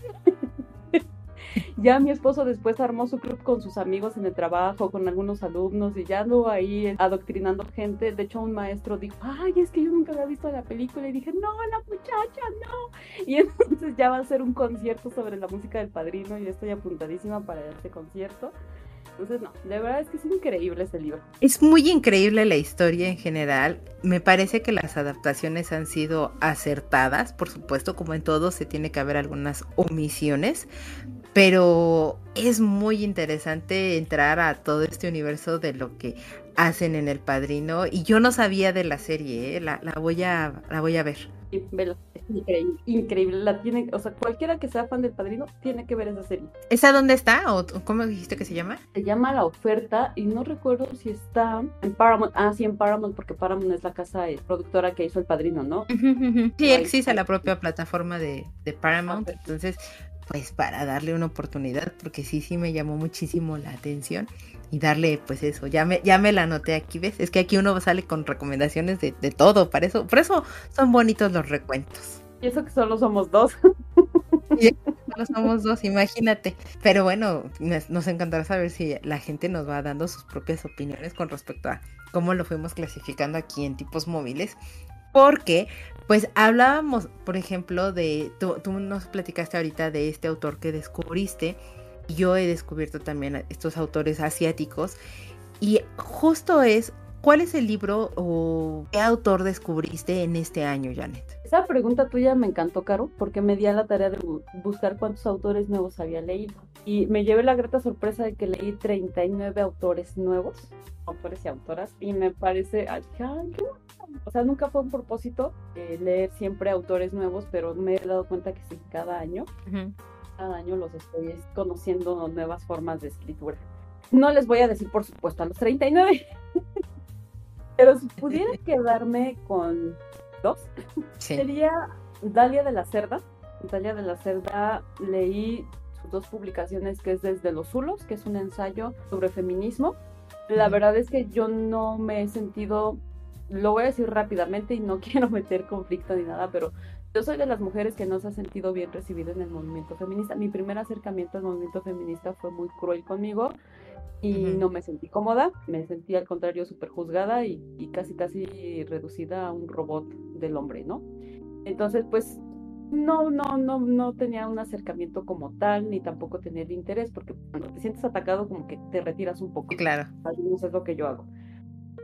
*laughs* ya mi esposo después armó su club con sus amigos en el trabajo, con algunos alumnos, y ya ando ahí adoctrinando gente. De hecho, un maestro dijo, ay, es que yo nunca había visto la película. Y dije, no, la muchacha, no. Y *laughs* entonces ya va a ser un concierto sobre la música del padrino, y estoy apuntadísima para este concierto. Entonces, no, de verdad es que es increíble ese libro. Es muy increíble la historia en general. Me parece que las adaptaciones han sido acertadas. Por supuesto, como en todo, se tiene que haber algunas omisiones. Pero es muy interesante entrar a todo este universo de lo que hacen en El Padrino. Y yo no sabía de la serie, ¿eh? la, la, voy a, la voy a ver. Sí, velo increíble, increíble. La tiene, o sea, cualquiera que sea fan del padrino tiene que ver esa serie. ¿Esa dónde está? ¿O cómo dijiste que se llama? Se llama La Oferta y no recuerdo si está en Paramount. Ah, sí, en Paramount, porque Paramount es la casa eh, productora que hizo el padrino, ¿no? Sí, existe la propia plataforma de, de Paramount. Entonces, pues para darle una oportunidad, porque sí, sí me llamó muchísimo la atención y darle pues eso, ya me, ya me la anoté aquí, ¿ves? Es que aquí uno sale con recomendaciones de, de todo, para eso, por eso son bonitos los recuentos. Y eso que solo somos dos. y solo somos dos, imagínate. Pero bueno, nos encantará saber si la gente nos va dando sus propias opiniones con respecto a cómo lo fuimos clasificando aquí en tipos móviles. Porque, pues hablábamos, por ejemplo, de, tú, nos platicaste ahorita de este autor que descubriste yo he descubierto también estos autores asiáticos y justo es, ¿cuál es el libro o qué autor descubriste en este año, Janet? Esa pregunta tuya me encantó, Caro, porque me di a la tarea de buscar cuántos autores nuevos había leído. Y me llevé la grata sorpresa de que leí 39 autores nuevos, autores y autoras, y me parece, ay, o sea, nunca fue un propósito eh, leer siempre autores nuevos, pero me he dado cuenta que sí, cada año cada año los estoy conociendo nuevas formas de escritura. No les voy a decir, por supuesto, a los 39. *laughs* Pero si pudiera *laughs* quedarme con dos, sería Dalia de la Cerda. Dalia de la Cerda leí sus dos publicaciones, que es Desde los Zulos, que es un ensayo sobre feminismo. La verdad es que yo no me he sentido, lo voy a decir rápidamente y no *laughs* quiero meter conflicto ni nada, pero yo soy de las mujeres que no se ha sentido bien recibida en el movimiento feminista. Mi primer acercamiento al movimiento feminista fue muy cruel conmigo y no me sentí cómoda, me sentí al contrario súper juzgada y, casi casi reducida a un robot del hombre, ¿no? Entonces, pues no, no, no, no tenía un acercamiento como tal, ni tampoco tenía el interés, porque cuando te sientes atacado como que te retiras un poco. Claro. No es lo que yo hago.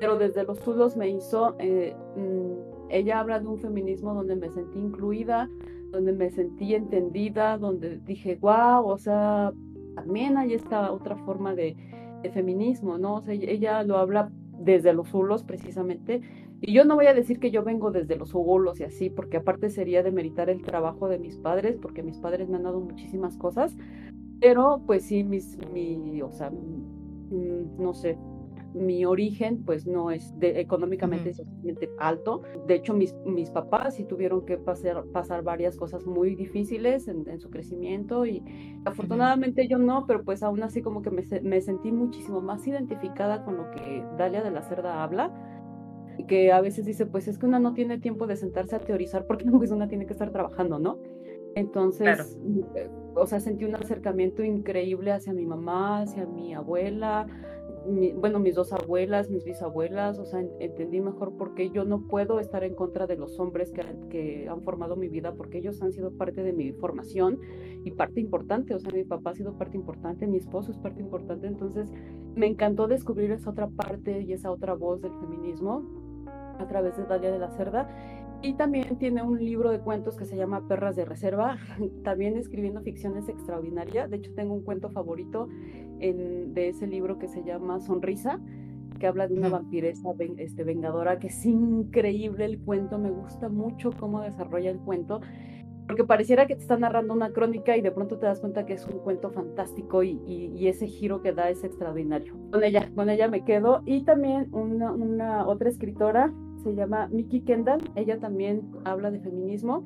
Pero desde los sudos me hizo, eh, mm, ella habla de un feminismo donde me sentí incluida, donde me sentí entendida, donde dije, wow, o sea, también hay esta otra forma de, feminismo, ¿no? O sea, ella lo habla desde los hulos precisamente. Y yo no voy a decir que yo vengo desde los hulos y así, porque aparte sería de meritar el trabajo de mis padres, porque mis padres me han dado muchísimas cosas, pero pues sí, mis, mi, o sea, mm, no sé, mi origen pues no es de, económicamente suficientemente alto. De hecho, mis, mis papás sí tuvieron que pasar, pasar varias cosas muy difíciles en, su crecimiento y afortunadamente yo no, pero pues aún así como que me, me, sentí muchísimo más identificada con lo que Dalia de la Cerda habla que a veces dice pues es que una no tiene tiempo de sentarse a teorizar *laughs* porque pues una tiene que estar trabajando, ¿no? Entonces, eh, o sea, sentí un acercamiento increíble hacia mi mamá, hacia mi abuela, bueno, mis dos abuelas, mis bisabuelas, o sea, entendí mejor por qué yo no puedo estar en contra de los hombres que, que, han formado mi vida, porque ellos han sido parte de mi formación y parte importante, o sea, mi papá ha sido parte importante, mi esposo es parte importante, entonces me encantó descubrir esa otra parte y esa otra voz del feminismo a través de Dalia de la Cerda y también tiene un libro de cuentos que se llama Perras de Reserva, *laughs* también escribiendo ficciones extraordinarias. De hecho, tengo un cuento favorito en, de ese libro que se llama Sonrisa, que habla de una vampiresa este, vengadora, que es increíble el cuento, me gusta mucho cómo desarrolla el cuento, porque pareciera que te está narrando una crónica y de pronto te das cuenta que es un cuento fantástico y, y, ese giro que da es extraordinario. Con ella, con ella me quedo. Y también una, una otra escritora se llama Miki Kendall, ella también habla de feminismo,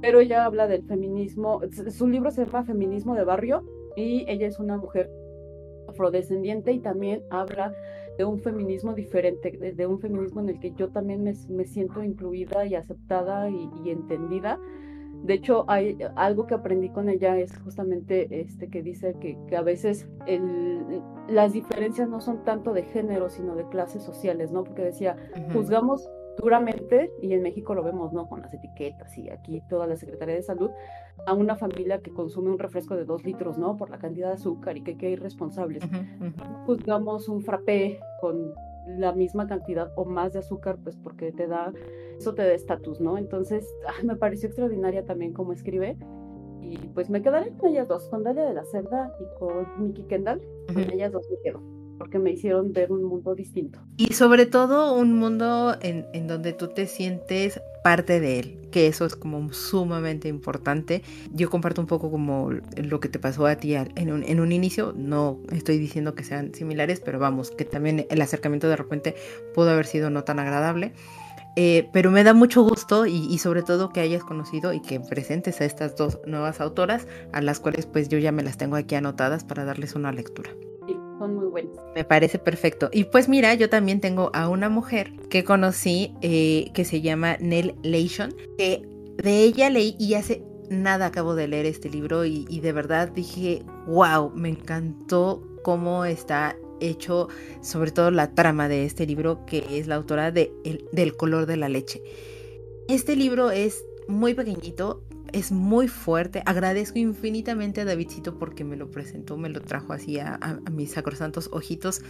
pero ella habla del feminismo, su libro se llama Feminismo de Barrio y ella es una mujer afrodescendiente y también habla de un feminismo diferente, de, un feminismo en el que yo también me, siento incluida y aceptada y, entendida. De hecho, hay algo que aprendí con ella es justamente este que dice que, que a veces el, las diferencias no son tanto de género, sino de clases sociales, ¿no? Porque decía, juzgamos duramente, y en México lo vemos, ¿no? Con las etiquetas y aquí toda la Secretaría de Salud, a una familia que consume un refresco de dos litros, ¿no? Por la cantidad de azúcar y que, que hay responsables. Juzgamos un frappé con la misma cantidad o más de azúcar, pues porque te da, eso te da estatus, ¿no? Entonces, ah, me pareció extraordinaria también cómo escribe. Y pues me quedaré con ellas dos, con Dalia de la Cerda y con Miki Kendall. Con ellas dos me quedo porque me hicieron ver un mundo distinto. Y sobre todo un mundo en, en, donde tú te sientes parte de él, que eso es como sumamente importante. Yo comparto un poco como lo que te pasó a ti en un, en un inicio, no estoy diciendo que sean similares, pero vamos, que también el acercamiento de repente pudo haber sido no tan agradable. Eh, pero me da mucho gusto y, y, sobre todo que hayas conocido y que presentes a estas dos nuevas autoras, a las cuales pues yo ya me las tengo aquí anotadas para darles una lectura son muy buenos. Me parece perfecto. Y pues mira, yo también tengo a una mujer que conocí eh, que se llama Nell Leishon, que de ella leí y hace nada acabo de leer este libro y, de verdad dije, wow, me encantó cómo está hecho, sobre todo la trama de este libro, que es la autora de el, del color de la leche. Este libro es muy pequeñito, es muy fuerte. Agradezco infinitamente a Davidcito porque me lo presentó, me lo trajo así a, mis sacrosantos ojitos.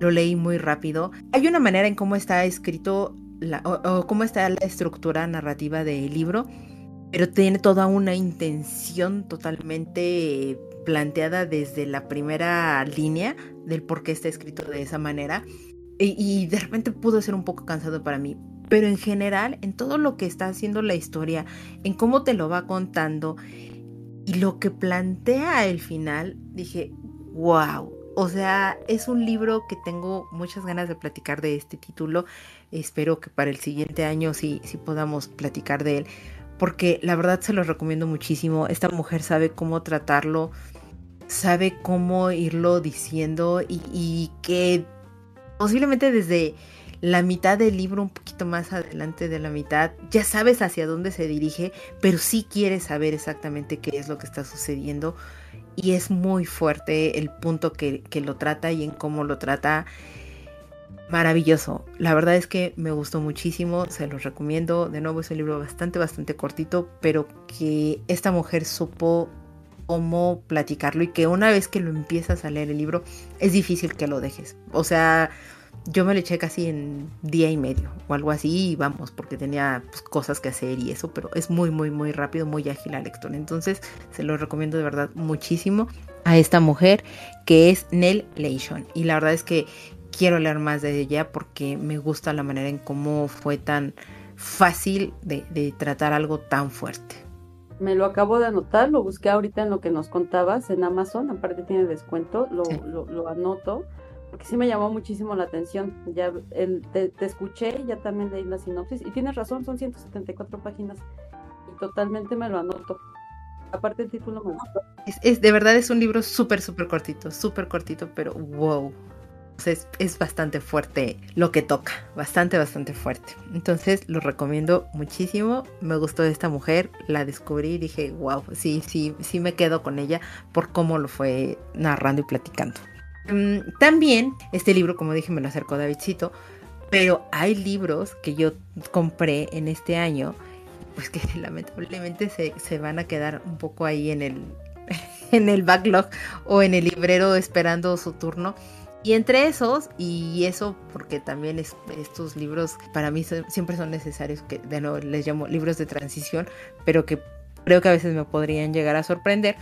Lo leí muy rápido. Hay una manera en cómo está escrito o, cómo está la estructura narrativa del libro, pero tiene toda una intención totalmente planteada desde la primera línea del por qué está escrito de esa manera. Y, y de repente pudo ser un poco cansado para mí, pero en general, en todo lo que está haciendo la historia, en cómo te lo va contando y lo que plantea el final, dije, wow, O sea, es un libro que tengo muchas ganas de platicar de este título. Espero que para el siguiente año sí, sí podamos platicar de él. Porque la verdad se lo recomiendo muchísimo. Esta mujer sabe cómo tratarlo, sabe cómo irlo diciendo y, y que posiblemente desde la mitad del libro, un poquito más adelante de la mitad, ya sabes hacia dónde se dirige, pero sí quieres saber exactamente qué es lo que está sucediendo y es muy fuerte el punto que, lo trata y en cómo lo trata. Maravilloso. La verdad es que me gustó muchísimo, se los recomiendo. De nuevo es un libro bastante, bastante cortito, pero que esta mujer supo cómo platicarlo y que una vez que lo empiezas a leer el libro es difícil que lo dejes. O sea, yo me lo eché casi en día y medio o algo así y vamos, porque tenía pues, cosas que hacer y eso, pero es muy, muy, muy rápido, muy ágil la lectura. Entonces se lo recomiendo de verdad muchísimo a esta mujer que es Nell Leishon. Y la verdad es que quiero leer más de ella porque me gusta la manera en cómo fue tan fácil de, tratar algo tan fuerte. Me lo acabo de anotar, lo busqué ahorita en lo que nos contabas en Amazon, aparte tiene descuento, lo, lo, lo anoto porque sí me llamó muchísimo la atención. Ya te, escuché ya también leí la sinopsis. Y tienes razón, son 174 páginas. Y totalmente me lo anoto. Aparte el título me gustó. Es, de verdad es un libro súper, súper cortito, súper cortito, pero wow. es, bastante fuerte lo que toca, bastante, bastante fuerte. Entonces lo recomiendo muchísimo. Me gustó esta mujer, la descubrí y dije, wow, sí, sí, sí me quedo con ella por cómo lo fue narrando y platicando. Mm, también este libro, como dije, me lo acercó Davidcito, pero hay libros que yo compré en este año, pues que *laughs* lamentablemente se, van a quedar un poco ahí en el, *laughs* en el backlog o en el librero esperando su turno. Y entre esos, y eso porque también estos libros para mí siempre son necesarios, que de nuevo les llamo libros de transición, pero que creo que a veces me podrían llegar a sorprender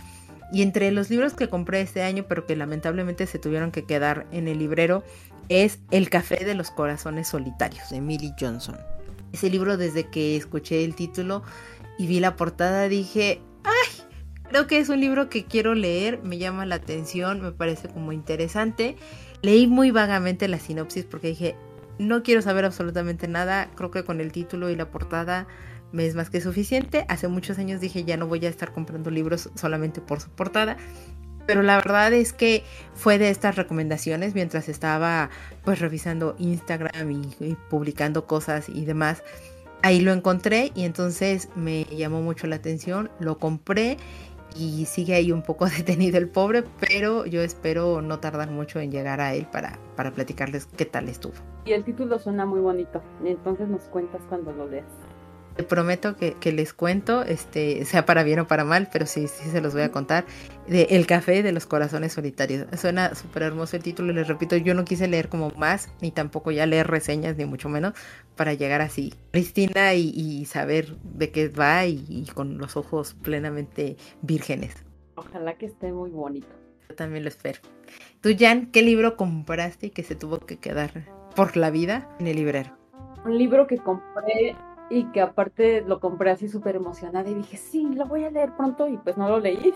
y entre los libros que compré este año, pero que lamentablemente se tuvieron que quedar en el librero, es El Café de los Corazones Solitarios, de Emily Johnson. Ese libro, desde que escuché el título y vi la portada, dije, ¡ay! Creo que es un libro que quiero leer, me llama la atención, me parece como interesante. Leí muy vagamente la sinopsis porque dije, no quiero saber absolutamente nada, creo que con el título y la portada me es más que suficiente. Hace muchos años dije ya no voy a estar comprando libros solamente por su portada. Pero la verdad es que fue de estas recomendaciones mientras estaba pues revisando Instagram y, publicando cosas y demás. Ahí lo encontré y entonces me llamó mucho la atención, lo compré y sigue ahí un poco *laughs* detenido el pobre, pero yo espero no tardar mucho en llegar a él para, para platicarles qué tal estuvo. Y el título suena muy bonito, entonces nos cuentas cuando lo leas. Te prometo que, les cuento, este, sea para bien o para mal, pero sí, sí se los voy a contar. De El café de los corazones solitarios. Suena súper hermoso el título, les repito, yo no quise leer como más, ni tampoco ya leer reseñas, ni mucho menos, para llegar así Cristina y, saber de qué va y, con los ojos plenamente vírgenes. Ojalá que esté muy bonito. Yo también lo espero. Tú, Jan, ¿qué libro compraste y que se tuvo que quedar por la vida en el librero? Un libro que compré y que aparte lo compré así súper emocionada y dije, sí, lo voy a leer pronto y pues no lo leí.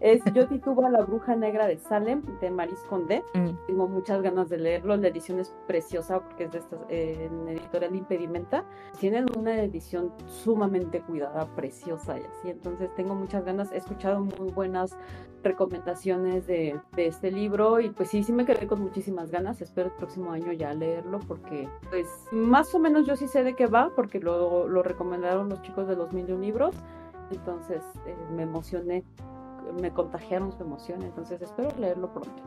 Es Yo titubo la bruja negra de Salem de Maris Condé. Mm. Tengo muchas ganas de leerlo. La edición es preciosa porque es de esta en editorial Impedimenta. Tienen una edición sumamente cuidada, preciosa y así. Entonces tengo muchas ganas. He escuchado muy buenas recomendaciones de, este libro y pues sí, sí me quedé con muchísimas ganas. Espero el próximo año ya leerlo porque pues más o menos yo sí sé de qué va porque lo, lo recomendaron los chicos de los mil libros. Entonces eh, me emocioné, me contagiaron su emoción, entonces espero leerlo pronto.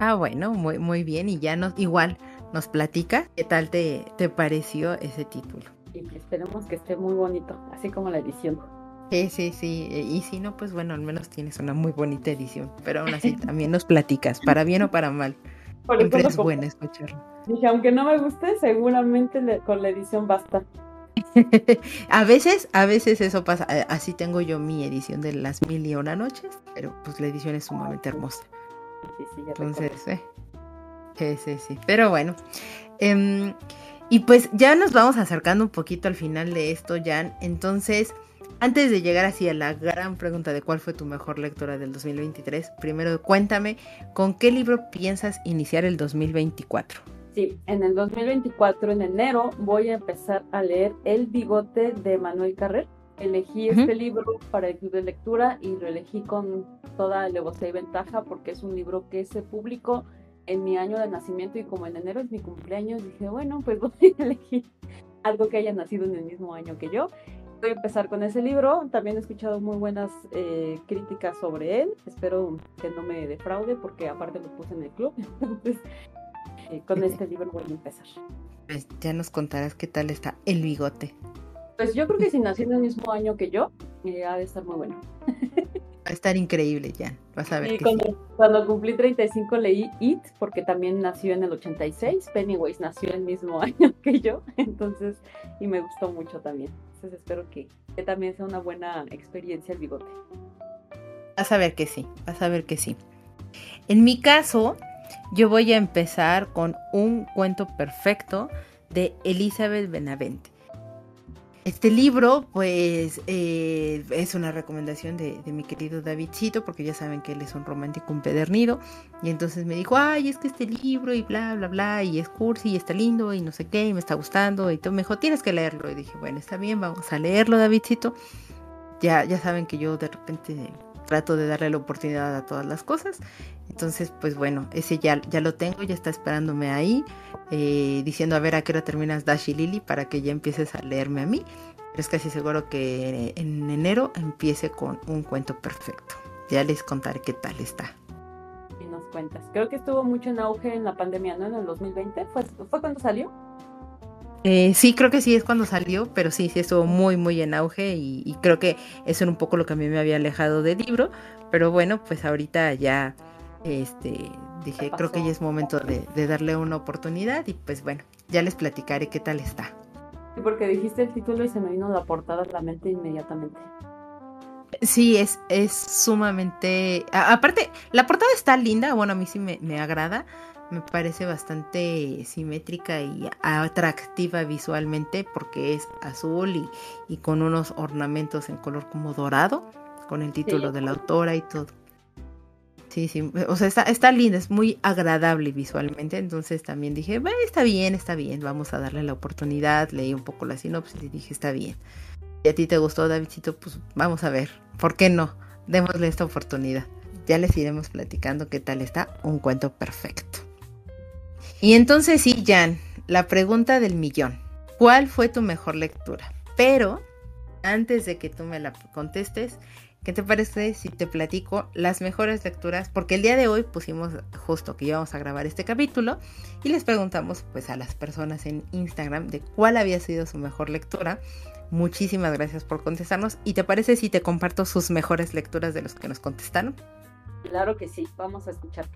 Ah, bueno, muy, muy bien. Y ya nos, igual nos platica qué tal te, te pareció ese título. Y esperemos que esté muy bonito, así como la edición. Sí, sí, sí. E, y si no, pues bueno, al menos tienes una muy bonita edición. Pero aún así *laughs* también nos platicas, para bien o para mal. Siempre es bueno escucharlo. Dije, aunque no me guste, seguramente con la edición basta. *laughs* a veces, a veces eso pasa. Así tengo yo mi edición de las mil y una noches, pero pues la edición es sumamente hermosa. Sí, sí, Entonces, eh, sí, sí, sí. Pero bueno. Em, y pues ya nos vamos acercando un poquito al final de esto, Jan. Entonces, Antes de llegar así a la gran pregunta de cuál fue tu mejor lectura del 2023, primero cuéntame, ¿con qué libro piensas iniciar el 2024? Sí, en el 2024, en enero, voy a empezar a leer El bigote de Manuel Carrer. Elegí este libro para el club de lectura y lo elegí con toda alevosía y ventaja porque es un libro que se publicó en mi año de nacimiento y como en enero es mi cumpleaños, dije, bueno, pues *laughs* voy a elegir algo que haya nacido en el mismo año que yo voy a empezar con ese libro. También he escuchado muy buenas eh, críticas sobre él. Espero que no me defraude porque aparte lo puse en el club. *laughs* Entonces, eh, con este libro voy a empezar. Pues ya nos contarás qué tal está el bigote. Pues yo creo que si nació en el mismo año que yo, eh, ha de estar muy bueno. Va a estar increíble, ya. Vas a ver. Y cuando, cuando, cumplí 35 leí It, porque también nació en el 86. Pennywise nació el mismo *laughs* año que yo, entonces, y me gustó mucho también. Entonces espero que, que también sea una buena experiencia el bigote. Vas a ver que sí, vas a ver que sí. En mi caso, yo voy a empezar con un cuento perfecto de Elizabeth Benavente. Este libro, pues, eh, es una recomendación de, mi querido Davidcito, porque ya saben que él es un romántico empedernido. Y entonces me dijo, ay, es que este libro y bla, bla, bla, y es cursi y está lindo y no sé qué, y me está gustando. Y todo me dijo, tienes que leerlo. Y dije, bueno, está bien, vamos a leerlo, Davidcito. Ya, ya saben que yo de repente trato de darle la oportunidad a todas las cosas. Entonces, pues bueno, ese ya, ya lo tengo, ya está esperándome ahí, eh, diciendo a ver a qué hora terminas Dash y Lily para que ya empieces a leerme a mí. Pero es casi seguro que en enero empiece con un cuento perfecto. Ya les contaré qué tal está. Y nos cuentas. Creo que estuvo mucho en auge en la pandemia, ¿no? En el 2020. ¿Fue, fue cuando salió? Eh, sí, creo que sí es cuando salió, pero sí, sí estuvo muy, muy en auge y, creo que eso era un poco lo que a mí me había alejado del libro, pero bueno, pues ahorita ya, este, dije, creo que ya es momento de, darle una oportunidad y pues bueno, ya les platicaré qué tal está. Sí, porque dijiste el título y se me vino la portada a la mente inmediatamente. Sí, es, es sumamente... aparte, la portada está linda, bueno, a mí sí me, me agrada, me parece bastante simétrica y atractiva visualmente porque es azul y, con unos ornamentos en color como dorado, con el título de la autora y todo. Sí, sí, o sea, está, está linda, es muy agradable visualmente, entonces también dije, bueno, está bien, está bien, vamos a darle la oportunidad, leí un poco la sinopsis y dije, está bien. Y a ti te gustó, Davidcito, pues vamos a ver, ¿por qué no? Démosle esta oportunidad. Ya les iremos platicando qué tal está un cuento perfecto. Y entonces sí, Jan, la pregunta del millón. ¿Cuál fue tu mejor lectura? Pero antes de que tú me la contestes, ¿qué te parece si te platico las mejores lecturas? Porque el día de hoy pusimos justo que íbamos a grabar este capítulo y les preguntamos pues a las personas en Instagram de cuál había sido su mejor lectura. Muchísimas gracias por contestarnos. ¿Y te parece si te comparto sus mejores lecturas de los que nos contestaron? Claro que sí, vamos a escuchar.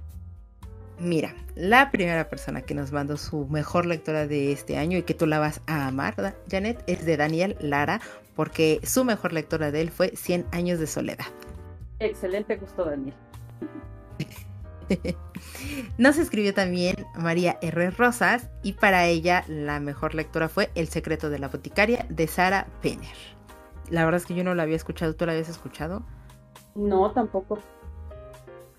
Mira, la primera persona que nos mandó su mejor lectora de este año y que tú la vas a amar, Janet, es de Daniel Lara, porque su mejor lectora de él fue 100 años de soledad. Excelente gusto, Daniel. *laughs* Nos escribió también María R. Rosas y para ella la mejor lectura fue El secreto de la boticaria de Sara Penner. La verdad es que yo no la había escuchado, ¿tú la habías escuchado? No, tampoco.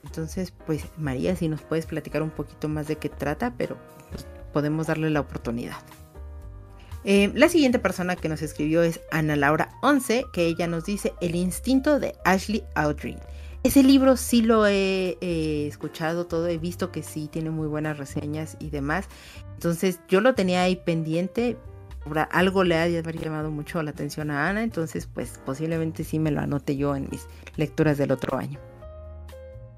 Entonces, pues María, si nos puedes platicar un poquito más de qué trata, pero pues, podemos darle la oportunidad. Eh, la siguiente persona que nos escribió es Ana Laura 11, que ella nos dice El instinto de Ashley Audrey. Ese libro sí lo he escuchado todo, he visto que sí tiene muy buenas reseñas y demás. Entonces yo lo tenía ahí pendiente, algo le ha llamado mucho la atención a Ana, entonces pues posiblemente sí me lo anote yo en mis lecturas del otro año.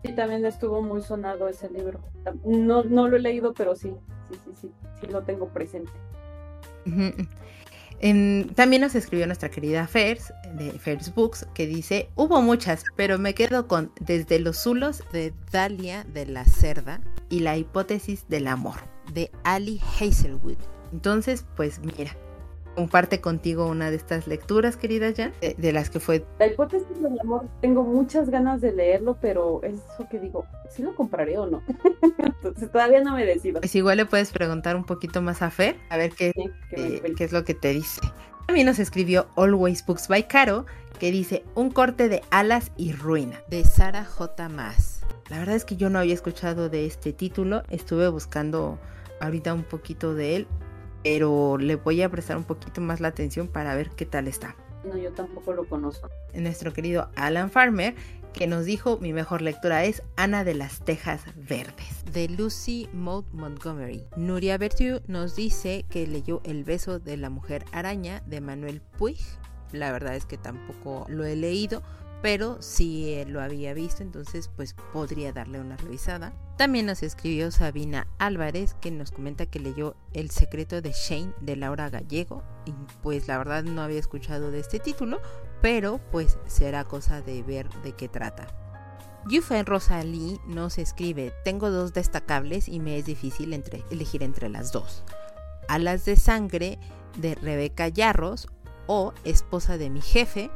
Sí, también estuvo muy sonado ese libro. No, no lo he leído, pero sí, sí, sí, sí, sí lo tengo presente. también nos escribió nuestra querida Fers, de Fers Books, que dice, hubo muchas, pero me quedo con Desde los Zulos de Dalia de la Cerda y La hipótesis del amor de Ali Hazelwood. Entonces, pues mira, comparte contigo una de estas lecturas, querida Jan, de, las que fue. La hipótesis del amor, tengo muchas ganas de leerlo, pero es eso que digo, si lo compraré o no. *laughs* Entonces todavía no me decido. Pues igual le puedes preguntar un poquito más a Fer, a ver qué, eh, qué es lo que te dice. También nos escribió Always Books by Caro, que dice Un corte de alas y ruina. De Sara J. Maas. La verdad es que yo no había escuchado de este título, estuve buscando ahorita un poquito de él, pero le voy a prestar un poquito más la atención para ver qué tal está. No, yo tampoco lo conozco. Nuestro querido Alan Farmer, que nos dijo mi mejor lectura es Ana de las Tejas Verdes. De Lucy Maud Montgomery. Nuria Bertiu nos dice que leyó El beso de la mujer araña de Manuel Puig. La verdad es que tampoco lo he leído, pero sí lo había visto, entonces pues podría darle una revisada. También nos escribió Sabina Álvarez que nos comenta que leyó El secreto de Shane de Laura Gallego y pues la verdad no había escuchado de este título, pero pues será cosa de ver de qué trata. Yufen Rosalí nos escribe, tengo dos destacables y me es difícil elegir entre las dos. Alas de sangre de Rebeca Yarros o Esposa de mi jefe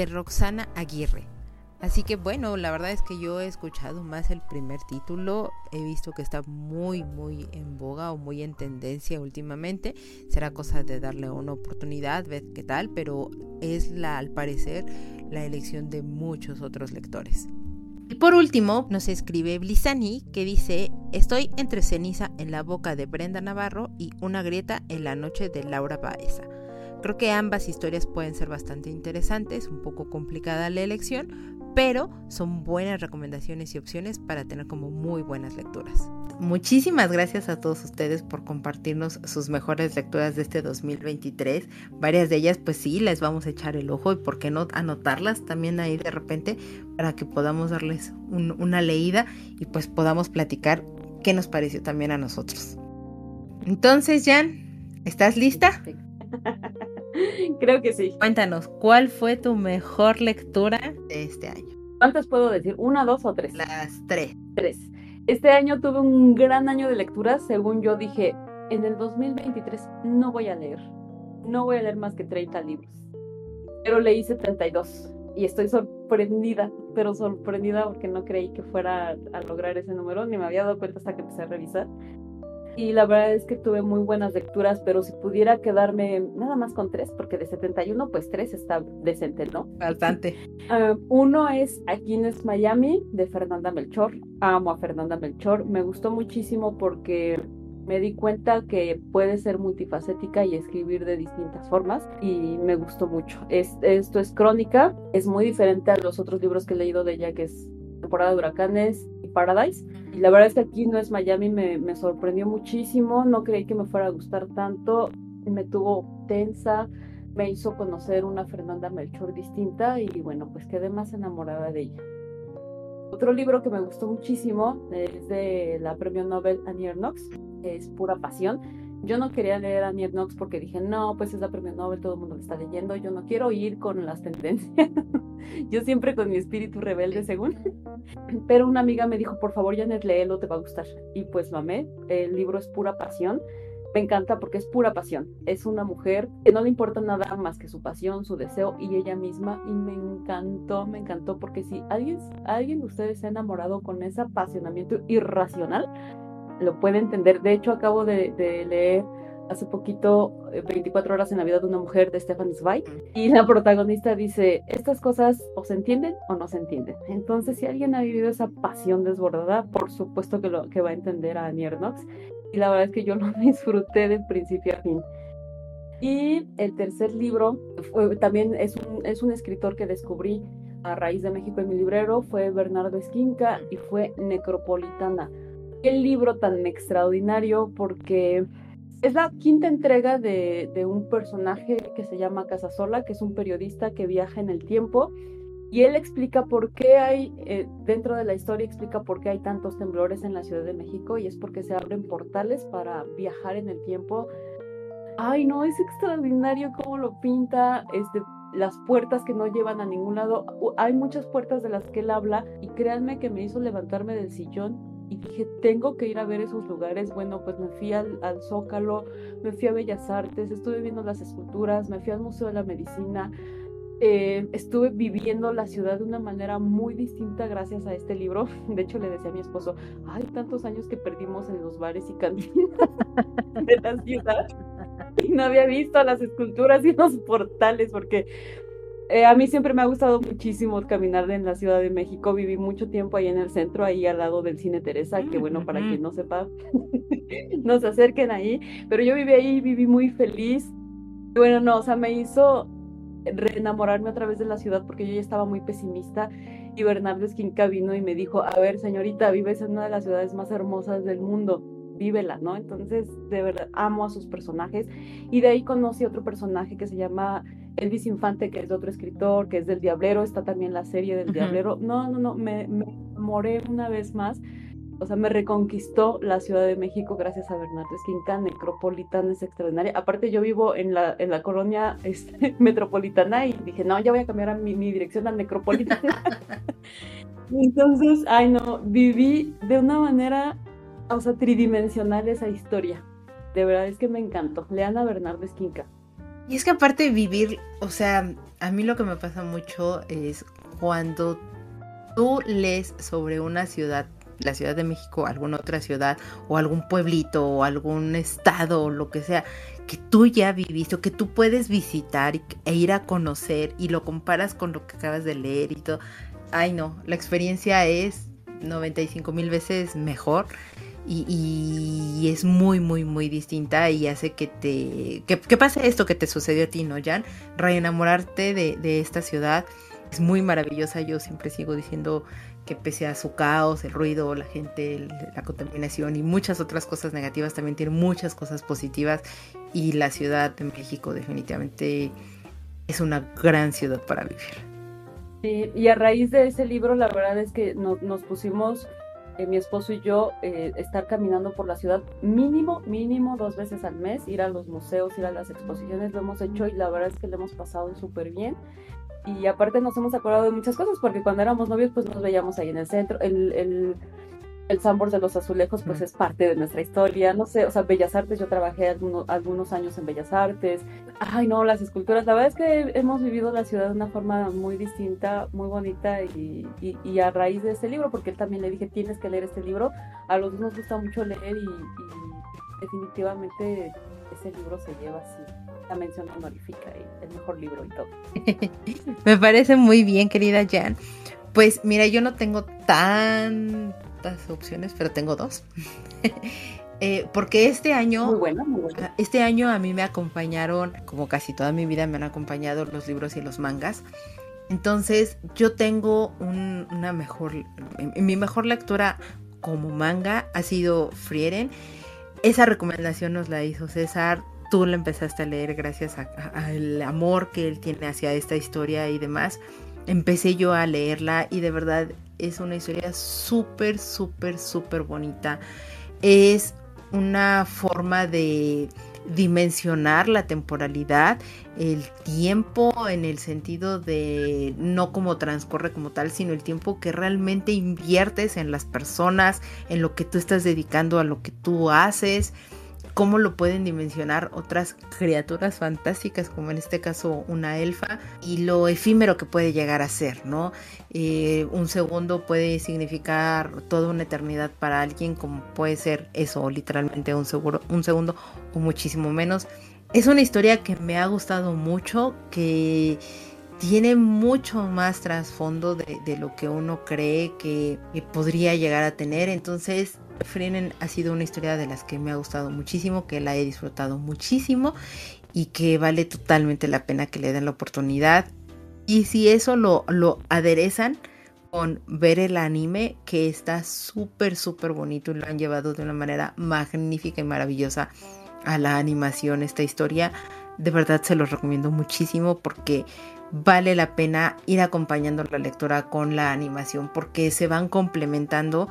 de Roxana Aguirre. Así que bueno, la verdad es que yo he escuchado más el primer título, he visto que está muy muy en boga o muy en tendencia últimamente, será cosa de darle una oportunidad, ver qué tal, pero es la al parecer la elección de muchos otros lectores. Y por último, nos escribe Blisani que dice, estoy entre ceniza en la boca de Brenda Navarro y una grieta en la noche de Laura Baeza. Creo que ambas historias pueden ser bastante interesantes, un poco complicada la elección, pero son buenas recomendaciones y opciones para tener como muy buenas lecturas. Muchísimas gracias a todos ustedes por compartirnos sus mejores lecturas de este 2023. Varias de ellas pues sí, les vamos a echar el ojo y por qué no anotarlas también ahí de repente para que podamos darles una leída y pues podamos platicar qué nos pareció también a nosotros. Entonces, Jan, ¿estás lista? *laughs* *laughs* Creo que sí. Cuéntanos, ¿cuál fue tu mejor lectura de este año? ¿Cuántas puedo decir? ¿Una, dos o tres? Las tres. Tres. Este año tuve un gran año de lecturas. Según yo dije, en el 2023 no voy a leer. No voy a leer más que 30 libros. Pero leí 72 y estoy sorprendida, pero sorprendida porque no creí que fuera a lograr ese número, ni me había dado cuenta hasta que empecé a revisar y la verdad es que tuve muy buenas lecturas, pero si pudiera quedarme nada más con tres, porque de 71 pues tres está decente, ¿no? Bastante. *laughs* Ah, uno es Aquí no es Miami de Fernanda Melchor. Amo a Fernanda Melchor. Me gustó muchísimo porque me di cuenta que puede ser multifacética y escribir de distintas formas y me gustó mucho. esto es crónica, es muy diferente a los otros libros que he leído de ella, que es temporada de huracanes y Paradise. Y la verdad es que aquí no es Miami, me, me sorprendió muchísimo, no creí que me fuera a gustar tanto, me tuvo tensa, me hizo conocer una Fernanda Melchor distinta y bueno, pues quedé más enamorada de ella. Otro libro que me gustó muchísimo es de la premio Nobel Annie Knox, es Pura Pasión yo no quería leer a Nier Knox porque dije, no, pues es la premio Nobel, todo el mundo lo está leyendo, yo no quiero ir con las tendencias. *laughs* yo siempre con mi espíritu rebelde, según. *laughs* Pero una amiga me dijo, por favor, Janet, léelo, te va a gustar. Y pues lo amé. El libro es pura pasión. Me encanta porque es pura pasión. Es una mujer que no le importa nada más que su pasión, su deseo y ella misma. Y me encantó, me encantó porque si alguien, alguien de ustedes se ha enamorado con ese apasionamiento irracional, lo puede entender. De hecho, acabo de, leer hace poquito 24 eh, horas en la vida de una mujer de Stefan Zweig y la protagonista dice, estas cosas o se entienden o no se entienden. Entonces, si alguien ha vivido esa pasión desbordada, por supuesto que, lo, que va a entender a Niernox y la verdad es que yo lo *laughs* disfruté de principio a fin. Y el tercer libro también es un, es un escritor que descubrí a raíz de México en mi librero, fue Bernardo Esquinca y fue Necropolitana el libro tan extraordinario porque es la quinta entrega de, un personaje que se llama Casasola, que es un periodista que viaja en el tiempo. Y él explica por qué hay, eh, dentro de la historia explica por qué hay tantos temblores en la Ciudad de México y es porque se abren portales para viajar en el tiempo. Ay, no, es extraordinario cómo lo pinta, este, las puertas que no llevan a ningún lado. Hay muchas puertas de las que él habla y créanme que me hizo levantarme del sillón y dije, tengo que ir a ver esos lugares. Bueno, pues me fui al, Zócalo, me fui a Bellas Artes, estuve viendo las esculturas, me fui al Museo de la Medicina, eh, estuve viviendo la ciudad de una manera muy distinta gracias a este libro. *laughs* De hecho, le decía a mi esposo, hay tantos años que perdimos en los bares y cantinas *laughs* de la ciudad y no había visto las esculturas y los portales porque eh, a mí siempre me ha gustado muchísimo caminar en la Ciudad de México. Viví mucho tiempo ahí en el centro, ahí al lado del Cine Teresa, que bueno, para quien no sepa, *laughs* nos acerquen ahí. Pero yo viví ahí, viví muy feliz. Bueno, no, o sea, me hizo reenamorarme otra vez de la ciudad porque yo ya estaba muy pesimista y Bernardo Esquinca vino y me dijo, a ver, señorita, vives en una de las ciudades más hermosas del mundo, vívela, ¿no? Entonces, de verdad, amo a sus personajes y de ahí conocí otro personaje que se llama Elvis Infante, que es de otro escritor, que es del Diablero, está también la serie del Diablero. No, no, no, me, me moré una vez más. O sea, me reconquistó la Ciudad de México gracias a Bernardo Esquinca, Necropolitana es extraordinaria. Aparte, yo vivo en la, en la colonia este, *laughs* metropolitana y dije, no, ya voy a cambiar a mi, mi dirección a Necropolitana. *laughs* Entonces, ay no, viví de una manera, o sea, tridimensional esa historia. De verdad es que me encantó. Lean a Bernardo Esquinca. Y es que aparte vivir, o sea, a mí lo que me pasa mucho es cuando tú lees sobre una ciudad, la Ciudad de México, alguna otra ciudad, o algún pueblito, o algún estado, o lo que sea, que tú ya viviste, o que tú puedes visitar e ir a conocer, y lo comparas con lo que acabas de leer y todo. Ay, no, la experiencia es 95 mil veces mejor y, es muy, muy, muy distinta y hace que te... que, pase esto que te sucedió a ti, ¿no, Jan? Reenamorarte de, de esta ciudad es muy maravillosa. Yo siempre sigo diciendo que pese a su caos, el ruido, la gente, la contaminación y muchas otras cosas negativas, también tiene muchas cosas positivas y la Ciudad de México definitivamente es una gran ciudad para vivir. Y a raíz de ese libro, la verdad es que nos pusimos eh, mi esposo y yo eh, estar caminando por la ciudad mínimo, mínimo dos veces al mes, ir a los museos, ir a las exposiciones, lo hemos hecho y la verdad es que lo hemos pasado súper bien. Y aparte nos hemos acordado de muchas cosas, porque cuando éramos novios pues nos veíamos ahí en el centro, el, el el Sambor de los Azulejos pues es parte de nuestra historia, no sé, o sea, Bellas Artes, yo trabajé algunos, algunos años en Bellas Artes, ay no, las esculturas, la verdad es que hemos vivido la ciudad de una forma muy distinta, muy bonita y, y, a raíz de este libro, porque él también le dije, tienes que leer este libro, a los dos nos gusta mucho leer y, definitivamente ese libro se lleva así la mención honorífica y el mejor libro y todo. *laughs* Me parece muy bien, querida Jan. Pues mira, yo no tengo tan opciones, pero tengo dos. *laughs* Eh, porque este año, este año a mí me acompañaron, como casi toda mi vida me han acompañado los libros y los mangas. Entonces yo tengo una mejor, mi mejor lectura como manga ha sido Frieren. Esa recomendación nos la hizo César. Tú la empezaste a leer gracias al amor que él tiene hacia esta historia y demás. Empecé yo a leerla y de verdad es una historia súper, súper, súper bonita. Es una forma de dimensionar la temporalidad, el tiempo en el sentido de no como transcurre como tal, sino el tiempo que realmente inviertes en las personas, en lo que tú estás dedicando a lo que tú haces cómo lo pueden dimensionar otras criaturas fantásticas, como en este caso una elfa, y lo efímero que puede llegar a ser, ¿no? Eh, un segundo puede significar toda una eternidad para alguien, como puede ser eso, literalmente un, un segundo o muchísimo menos. Es una historia que me ha gustado mucho, que tiene mucho más trasfondo de, lo que uno cree que podría llegar a tener. Entonces, Frenen ha sido una historia de las que me ha gustado muchísimo, que la he disfrutado muchísimo y que vale totalmente la pena que le den la oportunidad. Y si eso lo, lo aderezan con ver el anime, que está súper, súper bonito y lo han llevado de una manera magnífica y maravillosa a la animación, esta historia, de verdad se los recomiendo muchísimo porque vale la pena ir acompañando la lectura con la animación porque se van complementando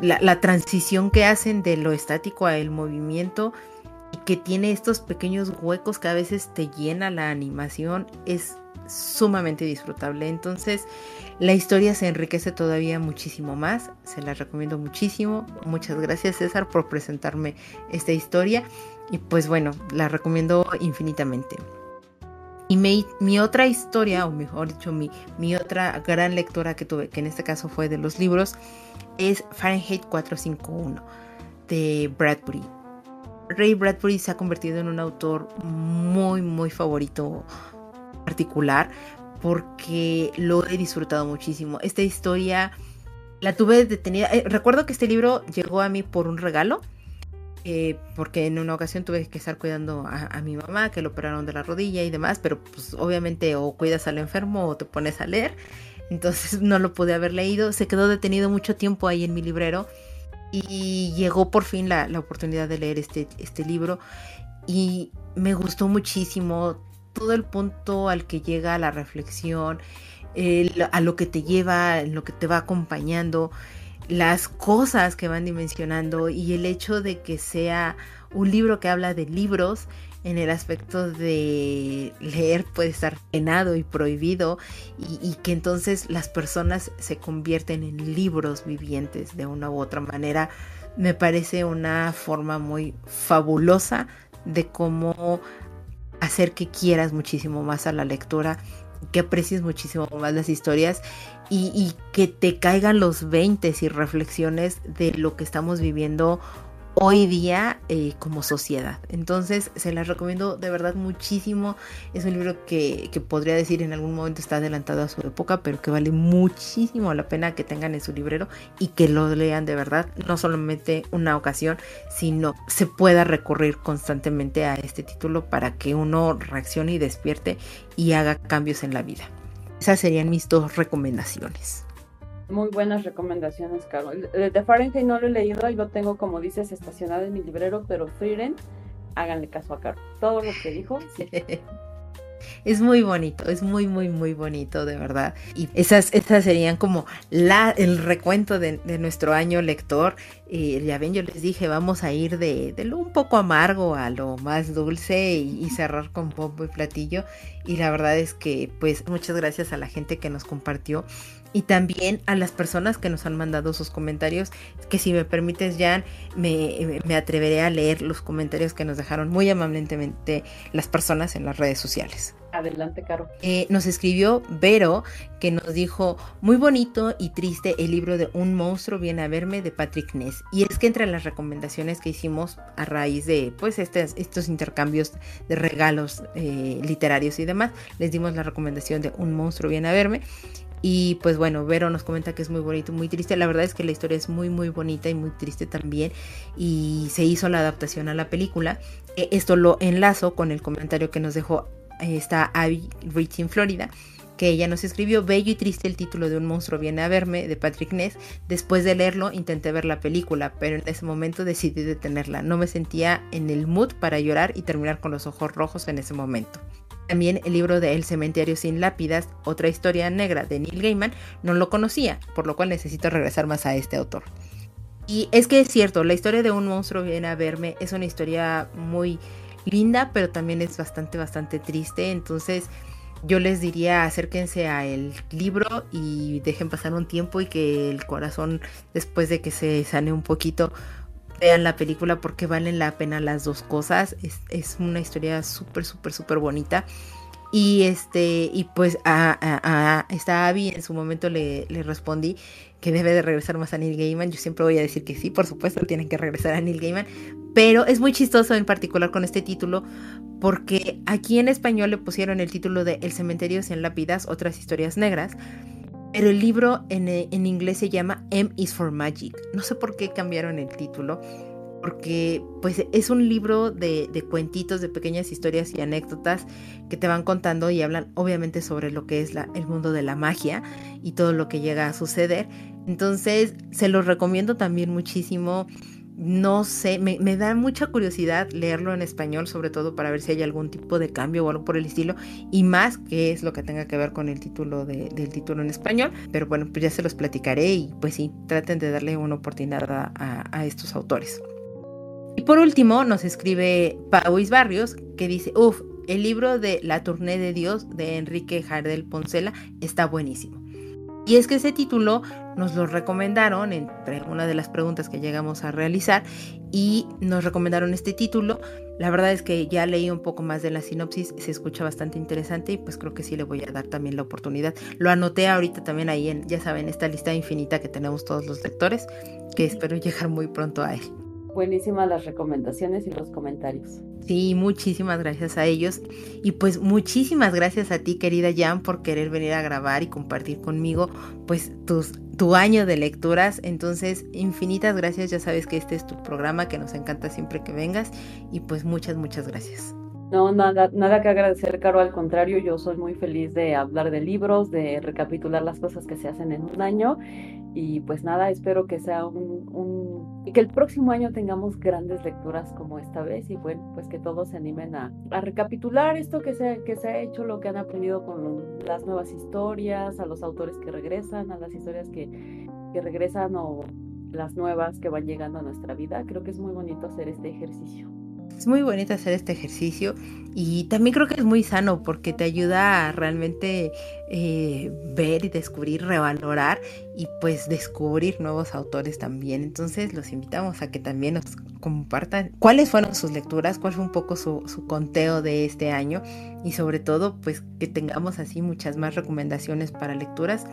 la, transición que hacen de lo estático a el movimiento y que tiene estos pequeños huecos que a veces te llena la animación es sumamente disfrutable. Entonces la historia se enriquece todavía muchísimo más. Se la recomiendo muchísimo. Muchas gracias César por presentarme esta historia. Y pues bueno, la recomiendo infinitamente. Y mi, otra historia, o mejor dicho, mi, mi otra gran lectora que tuve, que en este caso fue de los libros, es Fahrenheit 451 de Bradbury. Ray Bradbury se ha convertido en un autor muy, muy favorito, particular porque lo he disfrutado muchísimo. Esta historia la tuve detenida. Eh, recuerdo que este libro llegó a mí por un regalo. Eh, porque en una ocasión tuve que estar cuidando a, mi mamá, que lo operaron de la rodilla y demás, pero pues obviamente o cuidas al enfermo o te pones a leer, entonces *laughs* no lo pude haber leído, se quedó detenido mucho tiempo ahí en mi librero y llegó por fin la, oportunidad de leer este, este libro. Y me gustó muchísimo todo el punto al que llega la reflexión, a lo que te lleva, lo que te va acompañando, las cosas que van dimensionando y el hecho de que sea un libro que habla de libros en el aspecto de leer puede estar penado y prohibido y, que entonces las personas se convierten en libros vivientes de una u otra manera me parece una forma muy fabulosa de cómo hacer que quieras muchísimo más a la lectura, que aprecies muchísimo más las historias y, y que te caigan los 20 y reflexiones de lo que estamos viviendo hoy día eh, como sociedad. Entonces se las recomiendo de verdad muchísimo. Es un libro que, que, podría decir en algún momento está adelantado a su época, pero que vale muchísimo la pena que tengan en su librero y que lo lean de verdad, no solamente una ocasión, sino se pueda recurrir constantemente a este título para que uno reaccione y despierte y haga cambios en la vida. Esas serían mis dos recomendaciones. Muy buenas recomendaciones, Carol. De Fahrenheit no lo he leído y lo tengo, como dices, estacionado en mi librero, pero Frieren, háganle caso a Carol. Todo lo que dijo, sí. *laughs* Es muy bonito, es muy, muy, muy bonito, de verdad. Y esas, esas serían como la, el recuento de, nuestro año lector. Eh, ya ven, yo les dije, vamos a ir de, lo un poco amargo a lo más dulce y, cerrar con pompo y platillo. Y la verdad es que, pues, muchas gracias a la gente que nos compartió y también a las personas que nos han mandado sus comentarios, que si me permites, Jan, me, me, atreveré a leer los comentarios que nos dejaron muy amablemente las personas en las redes sociales. Adelante, Caro. Eh, nos escribió Vero, que nos dijo, muy bonito y triste el libro de Un monstruo viene a verme de Patrick Ness. Y es que entre las recomendaciones que hicimos a raíz de pues estos intercambios de regalos eh, literarios y demás, les dimos la recomendación de Un monstruo viene a verme. Y pues bueno, Vero nos comenta que es muy bonito, muy triste. La verdad es que la historia es muy, muy bonita y muy triste también. Y se hizo la adaptación a la película. E, esto lo enlazo con el comentario que nos dejó esta Abby Rich en Florida que ella nos escribió bello y triste el título de Un monstruo viene a verme de Patrick Ness. Después de leerlo intenté ver la película, pero en ese momento decidí detenerla. No me sentía en el mood para llorar y terminar con los ojos rojos en ese momento. También el libro de El cementerio sin lápidas, otra historia negra de Neil Gaiman, no lo conocía, por lo cual necesito regresar más a este autor. Y es que es cierto, la historia de un monstruo viene a verme es una historia muy linda, pero también es bastante, bastante triste. Entonces yo les diría acérquense a el libro y dejen pasar un tiempo y que el corazón, después de que se sane un poquito, vean la película porque valen la pena las dos cosas. Es, una historia súper, súper, súper bonita. Y este, y pues a, a, esta Abby en su momento le, le, respondí que debe de regresar más a Neil Gaiman. Yo siempre voy a decir que sí, por supuesto, tienen que regresar a Neil Gaiman. Pero es muy chistoso en particular con este título, porque aquí en español le pusieron el título de El cementerio sin lápidas, otras historias negras. Pero el libro eh, en, inglés se llama M is for Magic. No sé por qué cambiaron el título, porque pues es un libro de, cuentitos, de pequeñas historias y anécdotas que te van contando y hablan obviamente sobre lo que es el mundo de la magia y todo lo que llega a suceder. Entonces se los recomiendo también muchísimo no sé, me, da mucha curiosidad leerlo en español, sobre todo para ver si hay algún tipo de cambio o algo por el estilo, y más que es lo que tenga que ver con el título del título en español. Pero bueno, pues ya se los platicaré y pues sí, traten de darle una oportunidad a, estos autores. Y por último, nos escribe Pauis Barrios, que dice, uff, el libro de La Tournée de Dios de Enrique Jardel Poncela está buenísimo. Y es que ese título nos lo recomendaron entre una de las preguntas que llegamos a realizar y nos recomendaron este título. La verdad es que ya leí un poco más de la sinopsis, se escucha bastante interesante y pues creo que sí le voy a dar también la oportunidad. Lo anoté ahorita también ahí en, ya saben, esta lista infinita que tenemos todos los lectores, que espero llegar muy pronto a él. Buenísimas las recomendaciones y los comentarios. Sí, muchísimas gracias a ellos. Y pues muchísimas gracias a ti, querida Jan, por querer venir a grabar y compartir conmigo pues tus, tu año de lecturas. Entonces, infinitas gracias. Ya sabes que este es tu programa, que nos encanta siempre que vengas. Y pues muchas, muchas gracias. No, nada, nada que agradecer, Caro, al contrario, yo soy muy feliz de hablar de libros, de recapitular las cosas que se hacen en un año y pues nada, espero que sea un, un y que el próximo año tengamos grandes lecturas como esta vez y bueno, pues que todos se animen a, a recapitular esto que se, que se ha hecho, lo que han aprendido con las nuevas historias, a los autores que regresan, a las historias que, que regresan o las nuevas que van llegando a nuestra vida. Creo que es muy bonito hacer este ejercicio. Es muy bonito hacer este ejercicio y también creo que es muy sano porque te ayuda a realmente eh, ver y descubrir, revalorar y pues descubrir nuevos autores también. Entonces los invitamos a que también nos compartan cuáles fueron sus lecturas, cuál fue un poco su, conteo de este año y sobre todo pues que tengamos así muchas más recomendaciones para lecturas.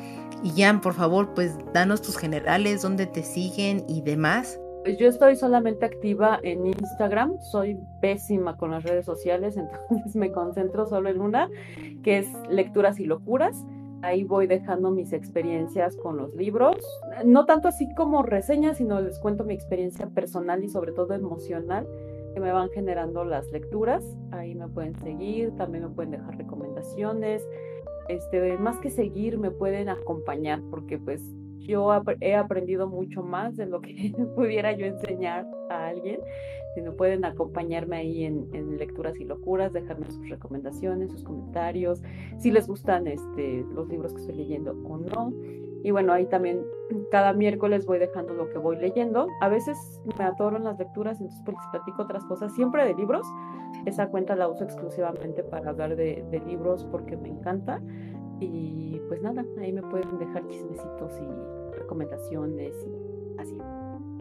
Y Jan, por favor, pues danos tus generales, dónde te siguen y demás. Pues yo estoy solamente activa en Instagram, soy pésima con las redes sociales, *laughs* entonces me concentro solo en una, que es Lecturas y Locuras. Ahí voy dejando mis experiencias con los libros, no tanto así como reseñas, sino les cuento mi experiencia personal y sobre todo emocional que me van generando las lecturas. Ahí me pueden seguir, también me pueden dejar recomendaciones. Este, más que seguir, me pueden acompañar porque pues yo he aprendido mucho más de lo que *laughs* pudiera yo enseñar a alguien. Si no pueden acompañarme ahí en, lecturas y locuras, dejarme sus recomendaciones, sus comentarios, si les gustan este, los libros que estoy leyendo o no. Y bueno, ahí también cada miércoles voy dejando lo que voy leyendo. A veces me atoro en las lecturas, entonces pues les platico otras cosas, siempre de libros. Esa cuenta la uso exclusivamente para hablar de, de libros porque me encanta. Y pues nada, ahí me pueden dejar chismecitos y recomendaciones y así.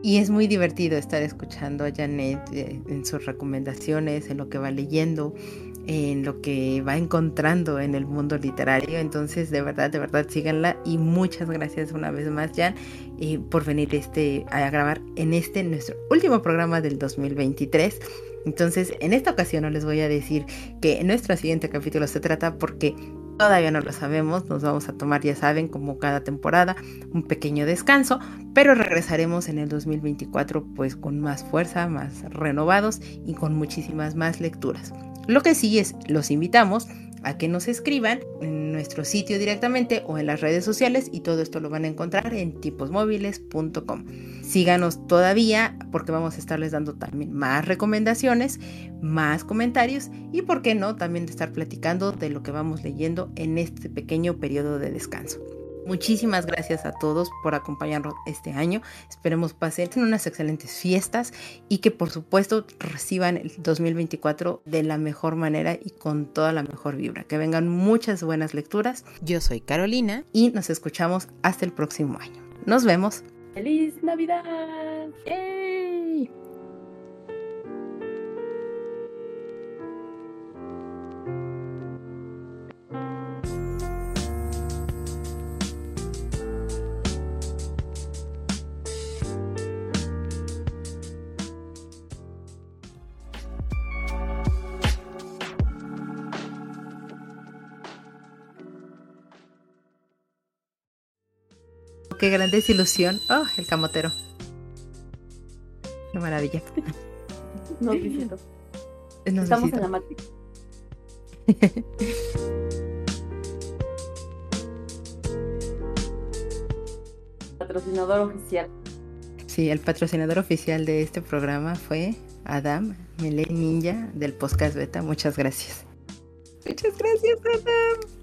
Y es muy divertido estar escuchando a Janet eh, en sus recomendaciones, en lo que va leyendo, en lo que va encontrando en el mundo literario. Entonces, de verdad, de verdad, síganla. Y muchas gracias una vez más, Jan, eh, por venir este, a grabar en este nuestro último programa del 2023. Entonces, en esta ocasión no les voy a decir que nuestro siguiente capítulo se trata porque Todavía no lo sabemos, nos vamos a tomar, ya saben, como cada temporada, un pequeño descanso, pero regresaremos en el 2024 pues con más fuerza, más renovados y con muchísimas más lecturas. Lo que sí es, los invitamos a que nos escriban en nuestro sitio directamente o en las redes sociales y todo esto lo van a encontrar en tiposmóviles.com. Síganos todavía porque vamos a estarles dando también más recomendaciones, más comentarios y por qué no también estar platicando de lo que vamos leyendo en este pequeño periodo de descanso. Muchísimas gracias a todos por acompañarnos este año. Esperemos pasen unas excelentes fiestas y que por supuesto reciban el 2024 de la mejor manera y con toda la mejor vibra. Que vengan muchas buenas lecturas. Yo soy Carolina y nos escuchamos hasta el próximo año. Nos vemos. ¡Feliz Navidad! Qué gran desilusión. Oh, el camotero. Qué maravilla. Nos visitó. Estamos en la Matrix. *laughs* patrocinador oficial. Sí, el patrocinador oficial de este programa fue Adam Mele Ninja del Podcast Beta. Muchas gracias. Muchas gracias, Adam.